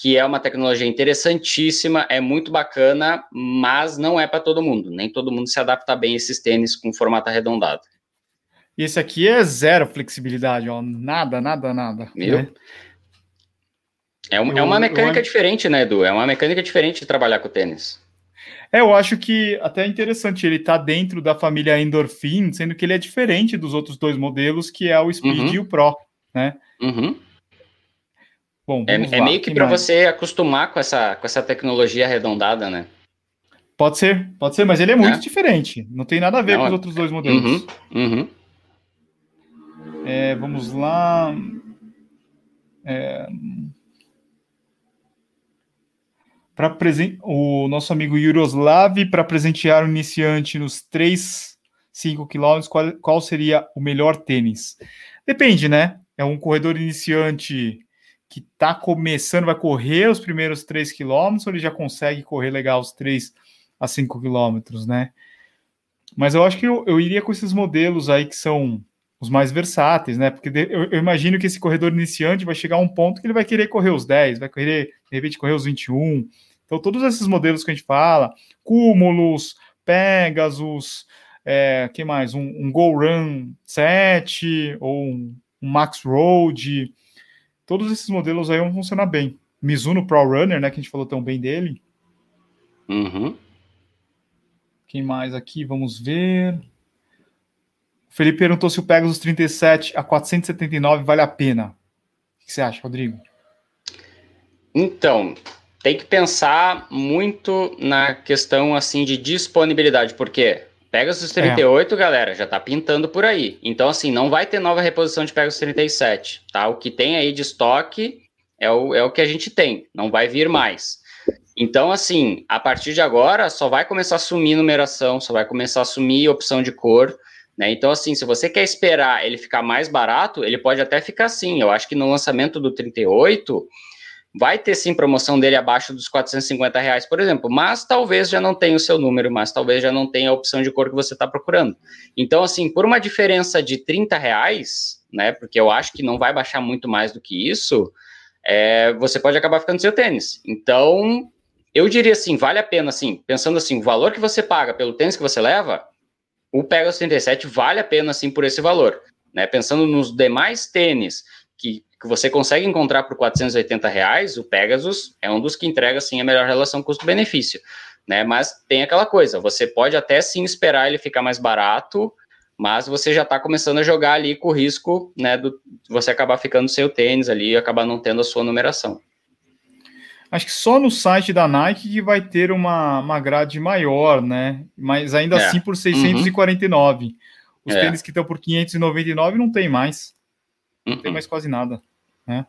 que é uma tecnologia interessantíssima, é muito bacana, mas não é para todo mundo. Nem todo mundo se adapta bem a esses tênis com formato arredondado. E esse aqui é zero flexibilidade, ó. Nada, nada, nada. Né? É, um, eu, é uma mecânica eu... diferente, né, Edu? É uma mecânica diferente de trabalhar com tênis. É, eu acho que até é interessante, ele tá dentro da família Endorphin, sendo que ele é diferente dos outros dois modelos, que é o Speed uhum. e o Pro, né? Uhum. Bom, é, é, meio que para você acostumar com essa, com essa tecnologia arredondada, né? Pode ser, pode ser, mas ele é muito é. diferente. Não tem nada a ver Não, com os outros dois modelos. Uhum, uhum. É, vamos lá. É, para presen... o nosso amigo Yuroslav para presentear o iniciante nos 3, 5 quilômetros, qual, qual seria o melhor tênis? Depende, né? É um corredor iniciante que está começando, vai correr os primeiros 3 quilômetros, ou ele já consegue correr legal os 3 a 5 quilômetros, né? Mas eu acho que eu, eu iria com esses modelos aí que são os mais versáteis, né? Porque eu, eu, imagino que esse corredor iniciante vai chegar a um ponto que ele vai querer correr os 10, vai querer, de repente, correr os 21. Então, todos esses modelos que a gente fala, Cúmulos, Pegasus, é, que mais? Um, um Go Run 7 ou um, um, Max Road, todos esses modelos aí vão funcionar bem. Mizuno Pro Runner, né? Que a gente falou tão bem dele. Uhum. Quem mais aqui? Vamos ver. Felipe perguntou se o Pegasus 37 a 479 vale a pena. O que você acha, Rodrigo? Então, tem que pensar muito na questão assim de disponibilidade, porque Pegasus 38, é. galera, já tá pintando por aí. Então, assim, não vai ter nova reposição de Pegasus 37, tá? O que tem aí de estoque é o, é o que a gente tem, não vai vir mais. Então, assim, a partir de agora, só vai começar a sumir numeração, só vai começar a sumir opção de cor. Né? Então, assim, se você quer esperar ele ficar mais barato, ele pode até ficar assim. Eu acho que no lançamento do 38 vai ter sim promoção dele abaixo dos 450 reais, por exemplo, mas talvez já não tenha o seu número, mas talvez já não tenha a opção de cor que você está procurando. Então, assim, por uma diferença de 30 reais, né? Porque eu acho que não vai baixar muito mais do que isso, é, você pode acabar ficando seu tênis. Então, eu diria assim, vale a pena, assim, pensando assim, o valor que você paga pelo tênis que você leva, o Pegasus 37 vale a pena sim por esse valor. Né? Pensando nos demais tênis que, que você consegue encontrar por 480 reais, o Pegasus é um dos que entrega sim a melhor relação custo-benefício. Né? Mas tem aquela coisa, você pode até sim esperar ele ficar mais barato, mas você já está começando a jogar ali com o risco né, de você acabar ficando sem o tênis ali e acabar não tendo a sua numeração. Acho que só no site da Nike que vai ter uma, uma grade maior, né? Mas ainda é. assim por 649. Uhum. Os é. tênis que estão por 599 não tem mais. Não uhum. tem mais quase nada, né?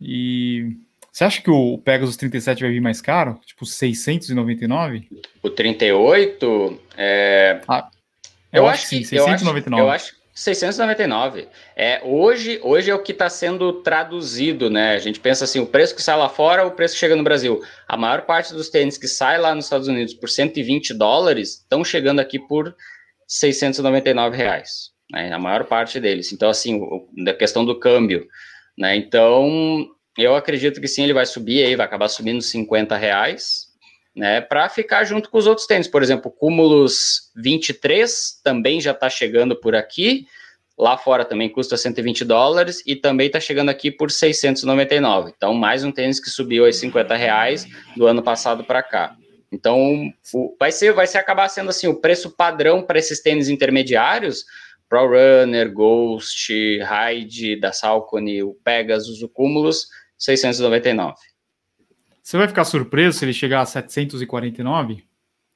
E você acha que o Pegasus 37 vai vir mais caro? Tipo 699? O 38 é... Ah, eu, eu acho, acho que sim, 699. Eu acho, eu acho 699. É, hoje, hoje é o que está sendo traduzido, né? A gente pensa assim, o preço que sai lá fora, o preço que chega no Brasil. A maior parte dos tênis que sai lá nos Estados Unidos por 120 dólares estão chegando aqui por 699 reais. Né? A maior parte deles. Então, assim, da questão do câmbio. Né? Então, eu acredito que sim, ele vai subir aí, vai acabar subindo 50 reais né, para ficar junto com os outros tênis. Por exemplo, Cúmulos 23 também já está chegando por aqui. Lá fora também custa 120 dólares e também está chegando aqui por 699. Então, mais um tênis que subiu a 50 reais do ano passado para cá. Então, o, vai ser, vai ser acabar sendo assim o preço padrão para esses tênis intermediários, Pro Runner, Ghost, Hyde, da Salcone, o Pegasus, o Cúmulos, 699. Você vai ficar surpreso se ele chegar a 749? Aí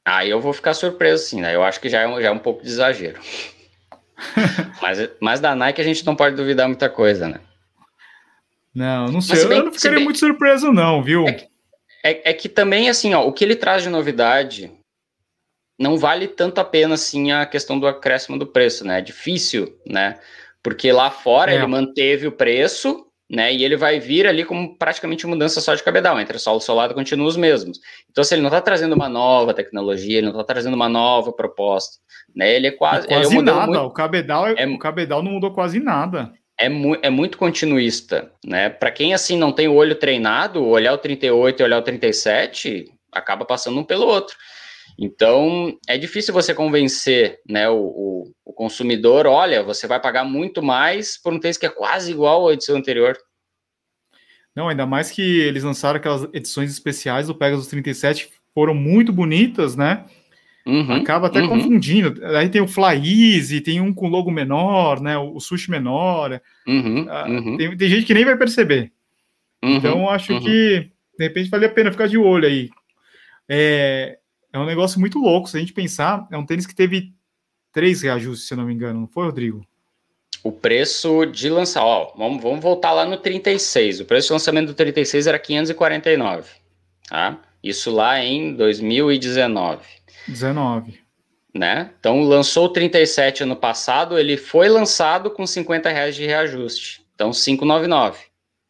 ah, eu vou ficar surpreso, sim, né? Eu acho que já é um, já é um pouco de exagero. mas, mas da Nike a gente não pode duvidar muita coisa, né? Não, não sei. Bem, eu não ficaria bem... muito surpreso, não, viu? É que, É, é que também, assim, ó, o que ele traz de novidade não vale tanto a pena, assim, a questão do acréscimo do preço, né? É difícil, né? Porque lá fora é. ele manteve o preço, né? E ele vai vir ali como praticamente mudança só de cabedal, entre solo e solado continuam os mesmos. Então, se ele não está trazendo uma nova tecnologia, ele não está trazendo uma nova proposta, né? Ele é quase. É quase nada, muito, o cabedal é, é, o cabedal não mudou quase nada. É, mu é muito continuista, né? Para quem assim não tem o olho treinado, olhar o 38 e olhar o 37 acaba passando um pelo outro. Então, é difícil você convencer né, o, o, o, consumidor, olha, você vai pagar muito mais por um tênis que é quase igual à edição anterior. Não, ainda mais que eles lançaram aquelas edições especiais do Pegasus 37, foram muito bonitas, né? Uhum, Acaba até uhum. confundindo. Aí tem o Fly Easy, tem um com logo menor, né? O sushi menor. Uhum, ah, uhum. tem, tem, gente que nem vai perceber. Uhum, então, acho uhum. que, de repente, vale a pena ficar de olho aí. É, é um negócio muito louco. Se a gente pensar, é um tênis que teve três reajustes, se eu não me engano, não foi, Rodrigo? O preço de lançar, ó, vamos, vamos voltar lá no 36. O preço de lançamento do 36 era 549, tá? Isso lá em 2019. 19. Né? Então lançou o 37 ano passado, ele foi lançado com 50 reais de reajuste. Então 599,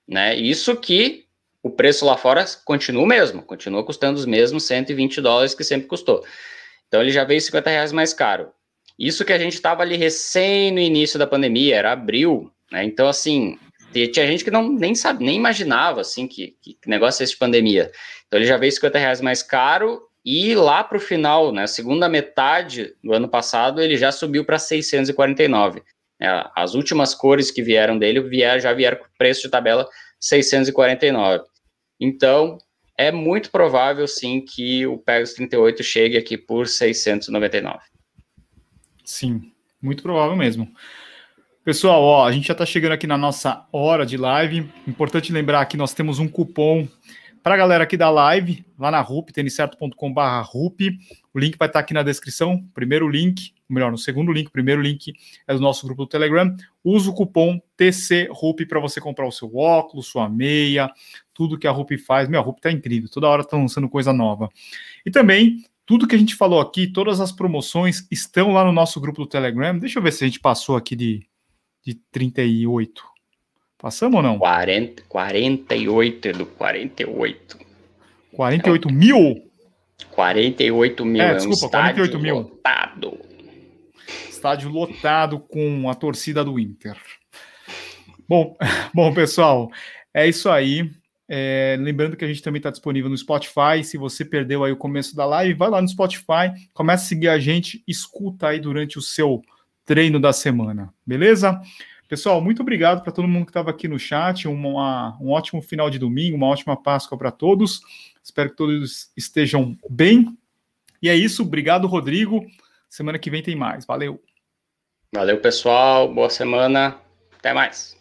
né? Isso que o preço lá fora continua o mesmo, continua custando os mesmos 120 dólares que sempre custou. Então ele já veio 50 reais mais caro. Isso que a gente estava ali recém no início da pandemia, era abril, né? Então, assim, tinha gente que não nem sabe, nem imaginava assim que, que negócio é esse de pandemia. Então ele já veio 50 reais mais caro e lá para o final, né, segunda metade do ano passado, ele já subiu para 649. É, as últimas cores que vieram dele vier, já vieram com preço de tabela 649. Então, é muito provável, sim, que o Pegasus 38 chegue aqui por 699. Sim, muito provável mesmo. Pessoal, ó, a gente já está chegando aqui na nossa hora de live. Importante lembrar que nós temos um cupom para a galera aqui da live, lá na RUP, tenicerto.com.br. O link vai estar aqui na descrição. Primeiro link, melhor, no segundo link, primeiro link é do nosso grupo do Telegram. Usa o cupom TCRUP para você comprar o seu óculos, sua meia, tudo que a RUP faz. Meu, a RUP tá incrível, toda hora tá lançando coisa nova. E também, tudo que a gente falou aqui, todas as promoções estão lá no nosso grupo do Telegram. Deixa eu ver se a gente passou aqui de, de 38. Passamos ou não? 40, 48, Edu, 48. 48 é. mil? 48 mil. É, desculpa, é um 48 mil. Lotado. Estádio lotado com a torcida do Inter. Bom, bom pessoal, é isso aí. É, lembrando que a gente também está disponível no Spotify. Se você perdeu aí o começo da live, vai lá no Spotify, começa a seguir a gente, escuta aí durante o seu treino da semana, beleza? Pessoal, muito obrigado para todo mundo que estava aqui no chat. Uma, um ótimo final de domingo, uma ótima Páscoa para todos. Espero que todos estejam bem. E é isso. Obrigado, Rodrigo. Semana que vem tem mais. Valeu. Valeu, pessoal. Boa semana. Até mais.